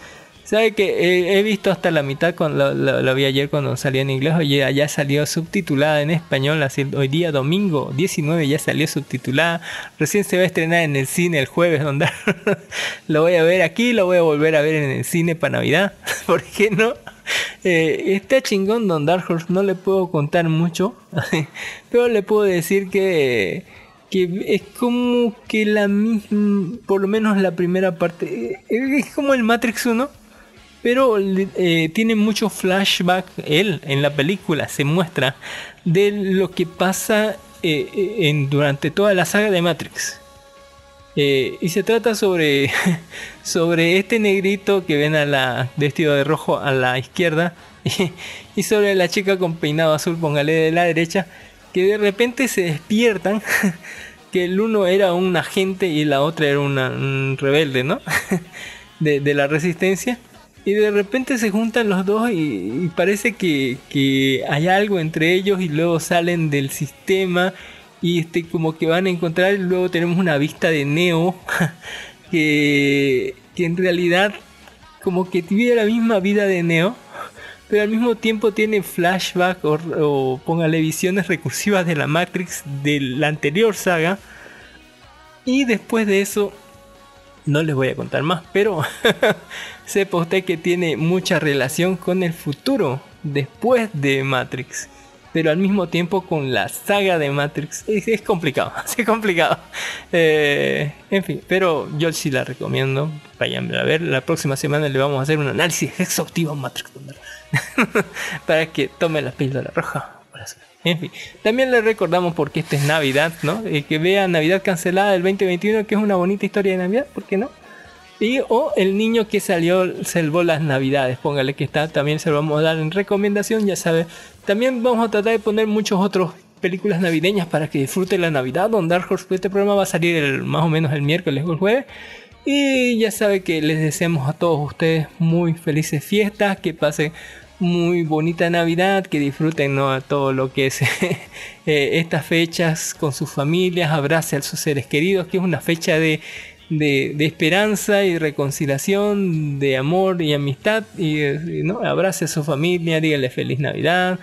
[SPEAKER 4] Sabe que he visto hasta la mitad, con lo, lo- lo vi ayer cuando salió en inglés, oye, ya salió subtitulada en español, así hoy día domingo 19 ya salió subtitulada, recién se va a estrenar en el cine el jueves, donde lo voy a ver aquí, lo voy a volver a ver en el cine para Navidad, ¿por qué no? Eh, está chingón Don Dark Horse, no le puedo contar mucho, pero le puedo decir que, que es como que la misma, por lo menos la primera parte, es como el Matrix 1, pero eh, tiene mucho flashback, él en la película se muestra de lo que pasa eh, eh, en, durante toda la saga de Matrix. Y se trata sobre, sobre este negrito que ven a la vestido de rojo a la izquierda y, y sobre la chica con peinado azul, póngale de la derecha, que de repente se despiertan que el uno era un agente y la otra era una, un rebelde, ¿no? De, la resistencia. Y de repente se juntan los dos y, y parece que, que hay algo entre ellos y luego salen del sistema y este como que van a encontrar y luego tenemos una vista de Neo que, que en realidad como que tiene la misma vida de Neo pero al mismo tiempo tiene flashback o, póngale visiones recursivas de la Matrix de la anterior saga y después de eso no les voy a contar más pero sepa usted que tiene mucha relación con el futuro después de Matrix pero al mismo tiempo con la saga de Matrix es, es complicado, es complicado. Eh, en fin, pero yo sí la recomiendo. Vayan a ver. La próxima semana le vamos a hacer un análisis exhaustivo a Matrix para que tome la píldora roja. En fin, también le recordamos porque esta es Navidad, ¿no? Que vea Navidad cancelada del 2021, que es una bonita historia de Navidad, ¿por qué no? Y o el niño que salió, salvó las navidades, póngale que está, también se lo vamos a dar en recomendación, ya sabe. También vamos a tratar de poner muchos otros películas navideñas para que disfrute la Navidad. Don Dark Horse, este programa va a salir el- más o menos el miércoles o el jueves. Y ya sabe que les deseamos a todos ustedes muy felices fiestas, que pasen muy bonita Navidad, que disfruten ¿no? todo lo que es eh, estas fechas con sus familias, abrace a sus seres queridos, que es una fecha de, de, esperanza y reconciliación, de amor y amistad, y, ¿no? abrace a su familia, dígale feliz Navidad,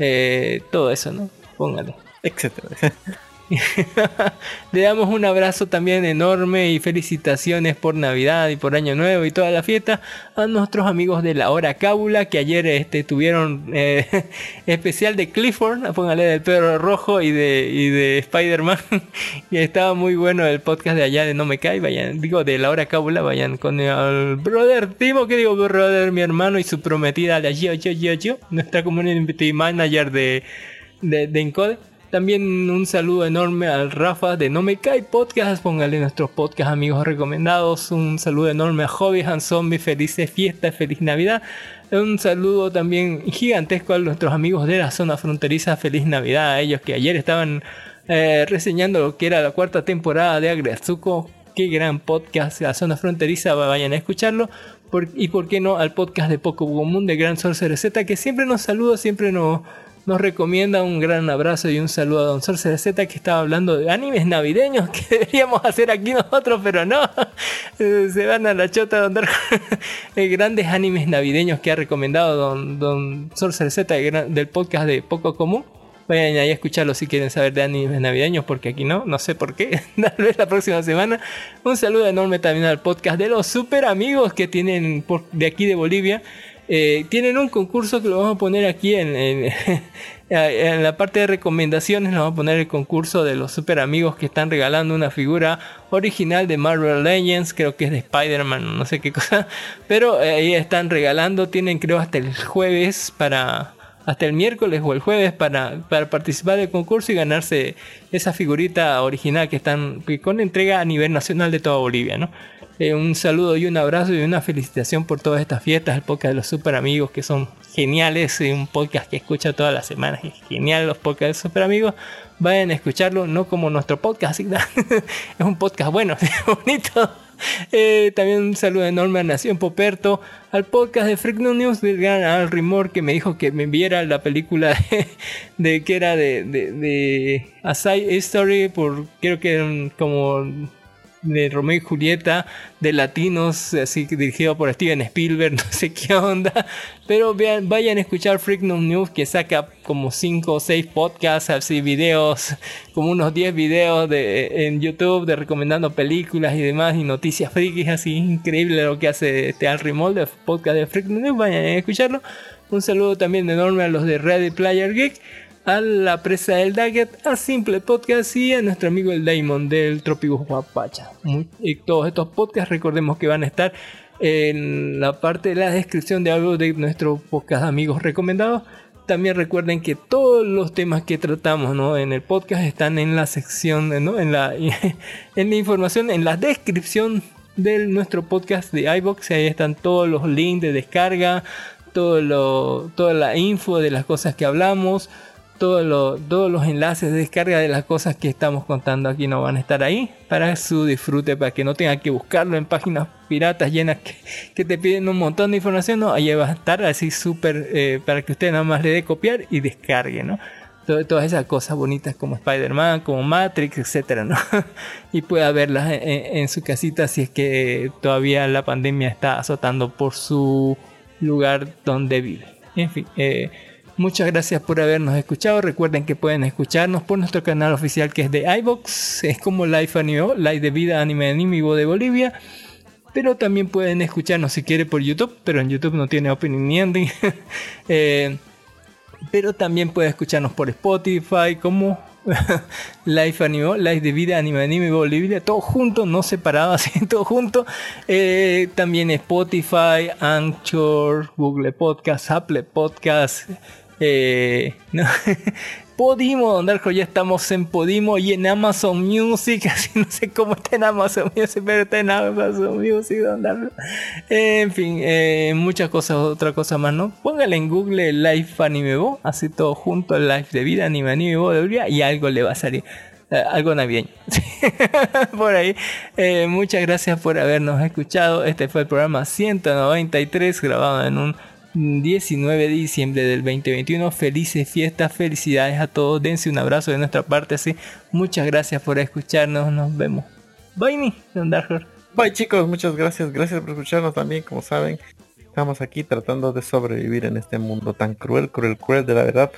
[SPEAKER 4] eh, todo eso, ¿no? Póngale.
[SPEAKER 5] Etcétera.
[SPEAKER 4] Le damos un abrazo también enorme y felicitaciones por Navidad y por Año Nuevo y toda la fiesta a nuestros amigos de la hora cábula que ayer este, tuvieron eh, especial de Clifford, póngale del perro rojo y de, y de Spider-Man. y estaba muy bueno el podcast de allá de No Me Cae, vayan, digo de la hora cábula, vayan con el brother Timo, que digo brother, mi hermano y su prometida, la Gio, Gio, Gio, Gio, nuestra community manager de, de, de Encode. También un saludo enorme al Rafa de No Me Cae Podcast. Póngale nuestros podcast amigos recomendados. Un saludo enorme a Hobby Han Zombie. Felices fiestas, feliz Navidad. Un saludo también gigantesco a nuestros amigos de la zona fronteriza. Feliz Navidad a ellos que ayer estaban eh, reseñando lo que era la cuarta temporada de Agretsuko. Qué gran podcast, la zona fronteriza. Vayan a escucharlo. Y por qué no al podcast de Poco Común de Gran Sorcerer Z que siempre nos saluda, siempre nos nos recomienda un gran abrazo y un saludo a Don Sor Z que estaba hablando de animes navideños que deberíamos hacer aquí nosotros, pero no. Eh, Se van a la chota Don Dark. Eh, Grandes animes navideños que ha recomendado Don, don Z de del podcast de Poco Común. Vayan ahí a escucharlo si quieren saber de animes navideños, porque aquí no, no sé por qué. Tal vez la próxima semana. Un saludo enorme también al podcast de los super amigos que tienen de aquí de Bolivia. Eh, tienen un concurso que lo vamos a poner aquí en, la parte de recomendaciones. Lo vamos a poner el concurso de los super amigos que están regalando una figura original de Marvel Legends. Creo que es de Spider-Man, no sé qué cosa. Pero eh, ahí están regalando. Tienen creo hasta el jueves para hasta el miércoles o el jueves para, para participar del concurso y ganarse esa figurita original que están con entrega a nivel nacional de toda Bolivia, ¿no? Eh, un saludo y un abrazo y una felicitación por todas estas fiestas, el podcast de los super amigos que son geniales, un podcast que escucha todas las semanas, es genial los podcasts de los super amigos, vayan a escucharlo, no como nuestro podcast, es un podcast bueno, bonito. Eh, también un saludo enorme a Nación Poperto, al podcast de Freak No News del gran Al Rimor que me dijo que me enviara la película de, que era de, de, de A Side Story, por creo que como de Romeo y Julieta, de latinos, así dirigido por Steven Spielberg, no sé qué onda. Pero vean, vayan a escuchar Freak News que saca como 5 o 6 podcasts, así videos, como unos 10 videos de, en YouTube de recomendando películas y demás y noticias frikis, así increíble lo que hace este Al Rimol de podcast de Freak News, vayan a escucharlo. Un saludo también enorme a los de Ready Player Geek a la presa del Daggett, a Simple Podcast y a nuestro amigo el Daimon del Trópico Guapacha. Y todos estos podcasts recordemos que van a estar en la parte de la descripción de audio de nuestro podcast amigos recomendados. También recuerden que todos los temas que tratamos ¿no? en el podcast están en la sección, ¿no? en, la, en la información, en la descripción de nuestro podcast de iBox. Ahí están todos los links de descarga, todo lo, toda la info de las cosas que hablamos, todo lo- todos los enlaces de descarga de las cosas que estamos contando aquí no van a estar ahí para su disfrute, para que no tengan que buscarlo en páginas piratas llenas que, que te piden un montón de información. No, ahí va a estar así súper eh, para que usted nada más le dé copiar y descargue, ¿no? To- Todas esas cosas bonitas como Spider-Man, como Matrix, etcétera, ¿no? y pueda verlas en su casita si es que todavía la pandemia está azotando por su lugar donde vive. En fin, eh, muchas gracias por habernos escuchado. Recuerden que pueden escucharnos por nuestro canal oficial que es de iBox, es como Life Anime, Live de Vida Anime Animivo de Bolivia. Pero también pueden escucharnos si quiere por YouTube, pero en YouTube no tiene opening ni ending. Eh, pero también puede escucharnos por Spotify como Life Anime, Life de Vida Anime Anime Bolivia, todo junto, no separado, así todo junto. Eh, también Spotify, Anchor, Google Podcast, Apple Podcast, eh, no, Podimo, Don Darko, ya estamos en Podimo y en Amazon Music, así no sé cómo está en Amazon Music, pero está en Amazon Music, Don Darko. En fin, eh, muchas cosas, otra cosa más, ¿no? Póngale en Google Life Anime Bo, así todo junto, Life de vida, Anime Anime Bo de Bolivia, y algo le va a salir. eh, algo navideño. por ahí. Eh, muchas gracias por habernos escuchado. Este fue el programa 193 grabado en un 19 de diciembre del 2021. Felices fiestas, felicidades a todos. Dense un abrazo de nuestra parte. Así. Muchas gracias por escucharnos. Nos vemos. Bye, mi Don.
[SPEAKER 5] Bye chicos, muchas gracias. Gracias por escucharnos también. Como saben, estamos aquí tratando de sobrevivir en este mundo tan cruel, cruel, cruel de la verdad.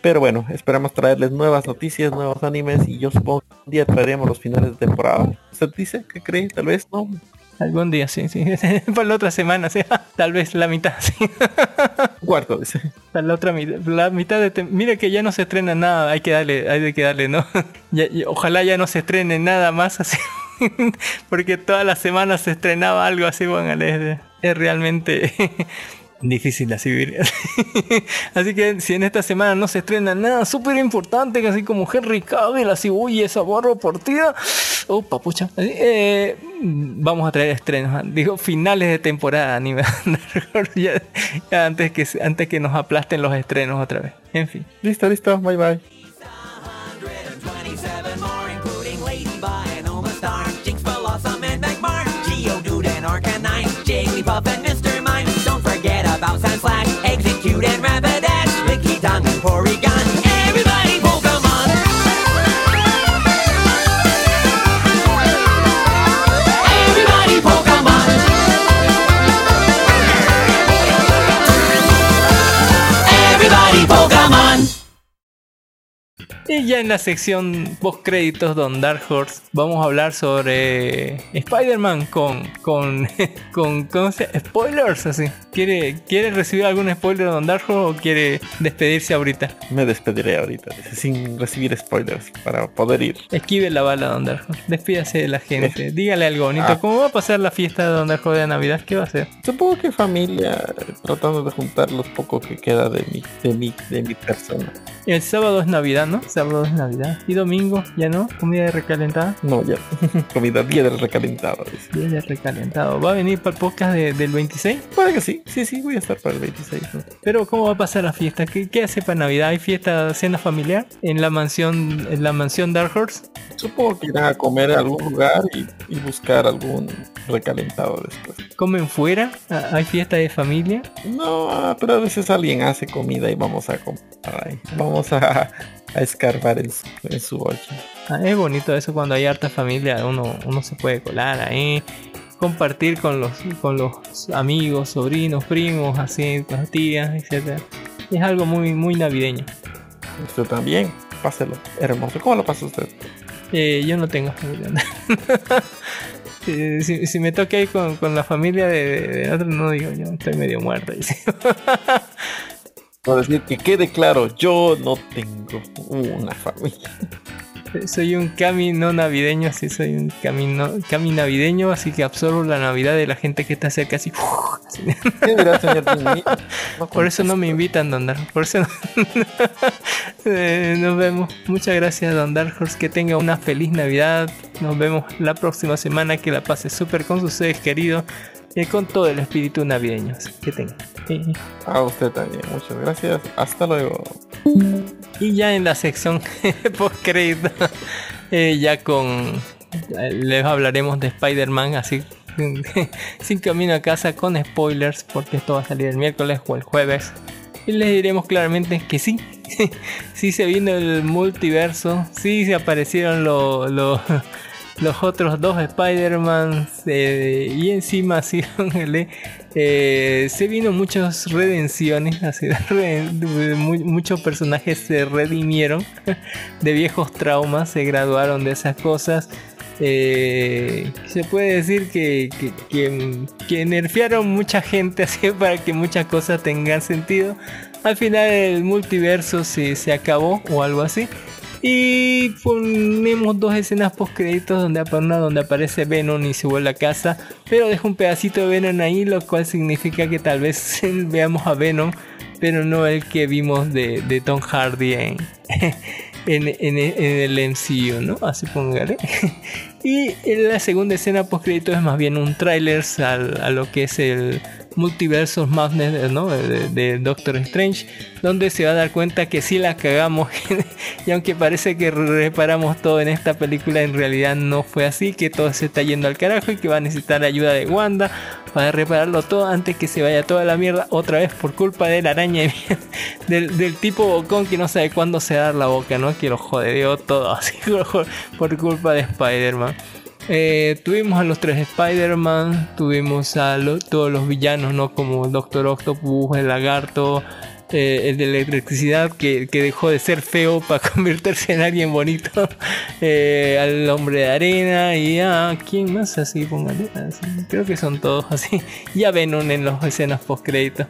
[SPEAKER 5] Pero bueno, esperamos traerles nuevas noticias, nuevos animes y yo supongo que un día traeremos los finales de temporada. ¿Usted dice? ¿Qué cree? Tal vez no.
[SPEAKER 4] Algún día, sí, sí. Para la otra semana, sí. Tal vez la mitad, sí.
[SPEAKER 5] Cuarto, dice.
[SPEAKER 4] Para la otra mitad, la mitad de... Mira que ya no se estrena nada, hay que darle, hay que darle, ¿no? Ya- y ojalá ya no se estrene nada más así. Porque todas las semanas se estrenaba algo así, bueno, es, es realmente difícil así vivir. así que si en esta semana no se estrena nada súper importante, así como Henry Cavill, así, uy, esa barra partida. Oh, papucha. Así, eh, vamos a traer estrenos. ah, Digo, finales de temporada anime. ya, ya antes, que, antes que nos aplasten los estrenos otra vez. En fin.
[SPEAKER 5] Listo, listo. Bye bye.
[SPEAKER 3] Pori
[SPEAKER 4] Y ya en la sección post créditos Don Dark Horse vamos a hablar sobre Spider-Man con con con ¿cómo se? spoilers así. ¿Quiere quiere recibir algún spoiler de Don Dark Horse o quiere despedirse ahorita?
[SPEAKER 5] Me despediré ahorita, sin recibir spoilers, para poder ir.
[SPEAKER 4] Esquive la bala Don Dark Horse. Despídase de la gente. Dígale algo bonito.
[SPEAKER 5] Ah.
[SPEAKER 4] ¿Cómo va a pasar la fiesta de Don Dark Horse de Navidad? ¿Qué va a hacer?
[SPEAKER 5] Supongo que familia, eh, tratando de juntar los poco que queda de mi, de mi, de mi persona.
[SPEAKER 4] El sábado es Navidad, ¿no? Es Navidad. Y domingo, ¿ya no? Comida de recalentada.
[SPEAKER 5] No, ya. Comida día del recalentado.
[SPEAKER 4] Día de recalentado. ¿Va a venir para el podcast de- del 26?
[SPEAKER 5] Puede que sí, sí, sí, voy a estar para el 26. ¿no?
[SPEAKER 4] Pero ¿cómo va a pasar la fiesta? ¿Qué, qué hace para Navidad? ¿Hay fiesta, cena familiar en la mansión, en la mansión Dark Horse?
[SPEAKER 5] Supongo que irán a comer a algún lugar y, y buscar algún recalentado después.
[SPEAKER 4] ¿Comen fuera? ¿Hay fiesta de familia?
[SPEAKER 5] No, pero a veces alguien hace comida y vamos a comprar. Vamos a, a escarbar en su, en su olla.
[SPEAKER 4] Ah, es bonito eso cuando hay harta familia, uno, uno se puede colar ahí, compartir con los, con los amigos, sobrinos, primos, así, con las tías, etc. Es algo muy, muy navideño.
[SPEAKER 5] Usted también, páselo. Hermoso. ¿Cómo lo pasa usted?
[SPEAKER 4] Eh, yo no tengo familia. Eh, si, si me toca ir con, con la familia de, de- de otro, no digo yo, estoy medio muerto.
[SPEAKER 5] Puedo decir que quede claro, yo no tengo una familia.
[SPEAKER 4] soy un cami no navideño, sí, soy un camino cami navideño, así que absorbo la navidad de la gente que está cerca, así. Por eso no me invitan, Don Dark. Por eso no- Eh, nos vemos. Muchas gracias, Don Dark Horse. Que tenga una feliz Navidad. Nos vemos la próxima semana. Que la pase súper con sus seres queridos. Y con todo el espíritu navideño. Así que tenga. Y-
[SPEAKER 5] A usted también, muchas gracias. Hasta luego.
[SPEAKER 4] Y ya en la sección post crédito, ya con. eh, Les hablaremos de Spider-Man, así. Sin camino a casa con spoilers, porque esto va a salir el miércoles o el jueves. Y les diremos claramente que sí. sí se vino el multiverso. Sí se aparecieron lo- lo- los otros dos Spider-Man. eh, y encima sí, eh, se vino muchas redenciones. Muchos personajes se redimieron de viejos traumas. Se graduaron de esas cosas. Eh, se puede decir que, que, que- que nerfearon mucha gente así para que muchas cosas tengan sentido. Al final el multiverso se, se acabó o algo así. Y ponemos dos escenas post créditos donde, aparece Venom y se vuelve a casa. Pero deja un pedacito de Venom ahí, lo cual significa que tal vez veamos a Venom, pero no el que vimos de, de Tom Hardy en, en, el MCU, ¿no? Así póngale. Y en la segunda escena post crédito es más bien un tráiler a lo que es el Multiverse of Madness ¿no? de, Doctor Strange, donde se va a dar cuenta que sí la cagamos y aunque parece que reparamos todo en esta película, en realidad no fue así, que todo se está yendo al carajo y que va a necesitar ayuda de Wanda para repararlo todo antes que se vaya toda la mierda otra vez por culpa de la araña del, tipo bocón que no sabe cuándo se da la boca, ¿no? Que lo jodeó todo así por culpa de Spider-Man. Eh, tuvimos a los tres Spider-Man, tuvimos a todos los villanos, ¿no? Como Doctor Octopus, el lagarto, eh, el de electricidad que, que dejó de ser feo para convertirse en alguien bonito, eh, al hombre de arena y a quién más así, póngale, así, creo que son todos así, y a Venom en las escenas post créditos.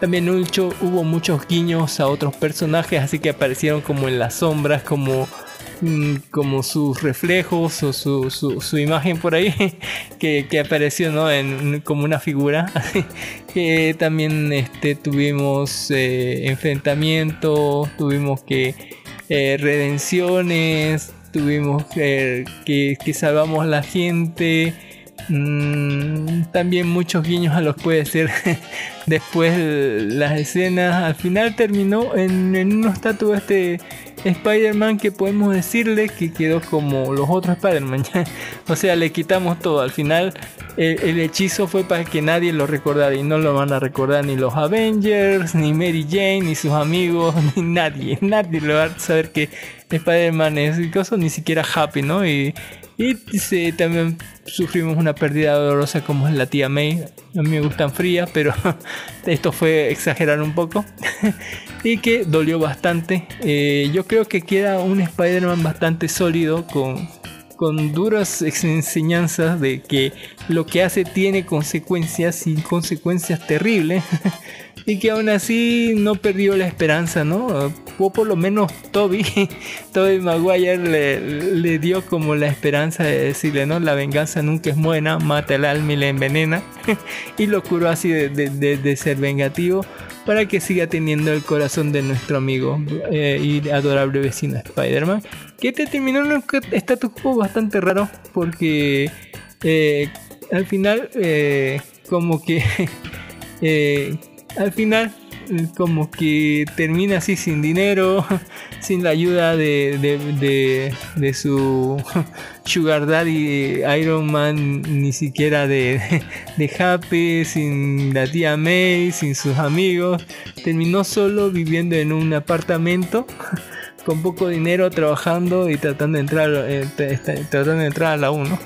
[SPEAKER 4] también hubo muchos guiños a otros personajes, así que aparecieron como en las sombras, como como sus reflejos o su, su- su imagen por ahí que, que apareció ¿no? en, como una figura que también este, tuvimos eh, enfrentamientos tuvimos que eh, redenciones tuvimos eh, que, que salvamos la gente Mm, también muchos guiños a los puede ser después las escenas. Al final terminó en, en una estatua este Spider-Man que podemos decirle que quedó como los otros Spider-Man. o sea, le quitamos todo. Al final el, el hechizo fue para que nadie lo recordara y no lo van a recordar ni los Avengers, ni Mary Jane, ni sus amigos, ni nadie. Nadie lo va a saber que Spider-Man es cosa, ni siquiera Happy, ¿no? Y, Y también sufrimos una pérdida dolorosa como es la tía May. A mí me gustan frías, pero esto fue exagerar un poco. y que dolió bastante. Eh, yo creo que queda un Spider-Man bastante sólido con, con duras enseñanzas de que lo que hace tiene consecuencias y consecuencias terribles. y que aún así no perdió la esperanza, ¿no? O por lo menos Toby, Toby Maguire le, dio como la esperanza de decirle, ¿no? La venganza nunca es buena, mata el alma y la envenena. y lo curó así de, ser vengativo para que siga teniendo el corazón de nuestro amigo eh, y adorable vecino Spider-Man. Que te terminó en un status quo bastante raro porque eh, al final eh, como que... al final como que termina así sin dinero, sin la ayuda de, de, su Sugar Daddy Iron Man, ni siquiera de, de Happy, sin la tía May, sin sus amigos. Terminó solo viviendo en un apartamento con poco dinero, trabajando y tratando de entrar, eh, tratando de entrar a la 1.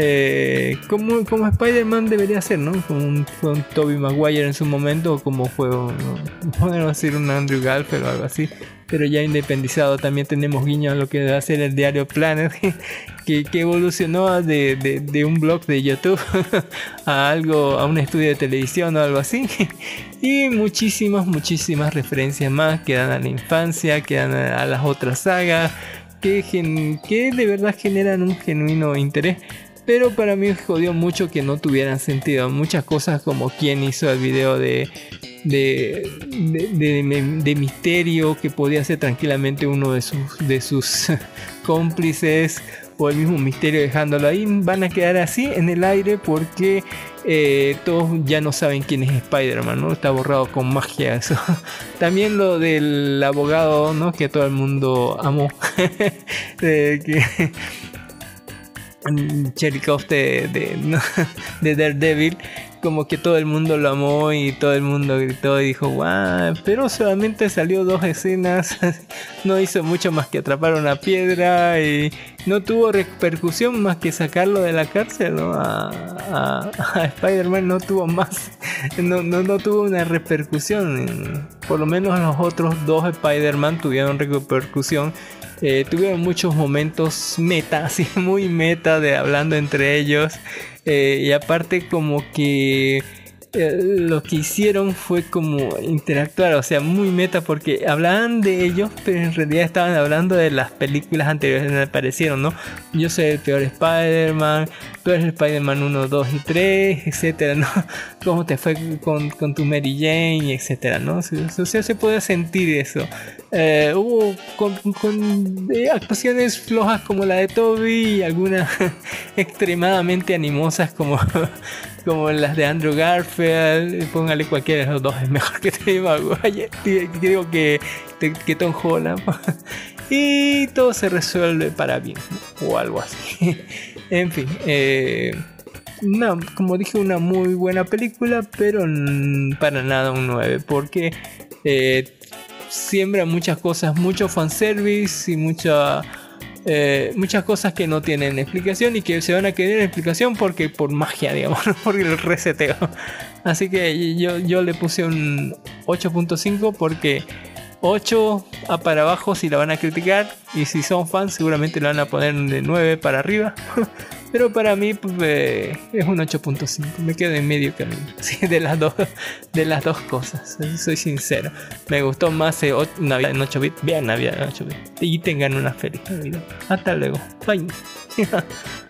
[SPEAKER 4] Eh, como, como Spider-Man debería ser, ¿no? Con, con Toby Maguire en su momento, o como fue, podemos decir, un Andrew Garfield o algo así. Pero ya independizado también tenemos guiño a lo que va a ser el diario Planet, que, evolucionó de, un blog de YouTube a algo, a un estudio de televisión o algo así. Y muchísimas, muchísimas referencias más que dan a la infancia, que dan a, las otras sagas, que de verdad generan un genuino interés pero para mí jodió mucho que no tuvieran sentido. Muchas cosas como quién hizo el video de, de, de, misterio que podía ser tranquilamente uno de sus, de sus cómplices o el mismo misterio dejándolo ahí van a quedar así en el aire porque eh, todos ya no saben quién es Spider-Man, ¿no? Está borrado con magia eso. También lo del abogado, ¿no? Que todo el mundo amó. que Cherikov de, de, de, Daredevil, como que todo el mundo lo amó y todo el mundo gritó y dijo, wow, pero solamente salió dos escenas, no hizo mucho más que atrapar una piedra y no tuvo repercusión más que sacarlo de la cárcel, ¿no? A, Spider-Man no tuvo más, no, no, no tuvo una repercusión, por lo menos los otros dos Spider-Man tuvieron repercusión eh, tuvieron muchos momentos meta, así muy meta de hablando entre ellos. Eh, y aparte como que eh, lo que hicieron fue como interactuar, o sea, muy meta porque hablaban de ellos, pero en realidad estaban hablando de las películas anteriores que aparecieron, ¿no? Yo soy el peor Spider-Man, tú eres Spider-Man 1, 2 y 3, etcétera, ¿no? ¿Cómo te fue con, tu Mary Jane, etcétera, ¿no? O sea, se puede sentir eso. Eh, hubo con, eh, actuaciones flojas como la de Toby y algunas extremadamente animosas como como las de Andrew Garfield, póngale cualquiera de los dos, es mejor que Tobey Maguire, digo que, que Tom y todo se resuelve para bien, o algo así. en fin, eh, como dije, una muy buena película, pero para nada un 9, porque eh, siembra muchas cosas, mucho fanservice y mucha eh, muchas cosas que no tienen explicación y que se van a quedar en explicación porque por magia, digamos, por el reseteo. Así que yo, yo le puse un 8.5 porque 8 a para abajo si la van a criticar y si son fans seguramente la van a poner de 9 para arriba. Pero para mí pues, eh, es un 8.5. Me quedo en medio camino. de, las dos, de las dos cosas. Soy sincero. Me gustó más eh, Navidad en 8 bits. Vean Navidad en 8 bits. Y tengan una feliz Navidad. Hasta luego. Bye.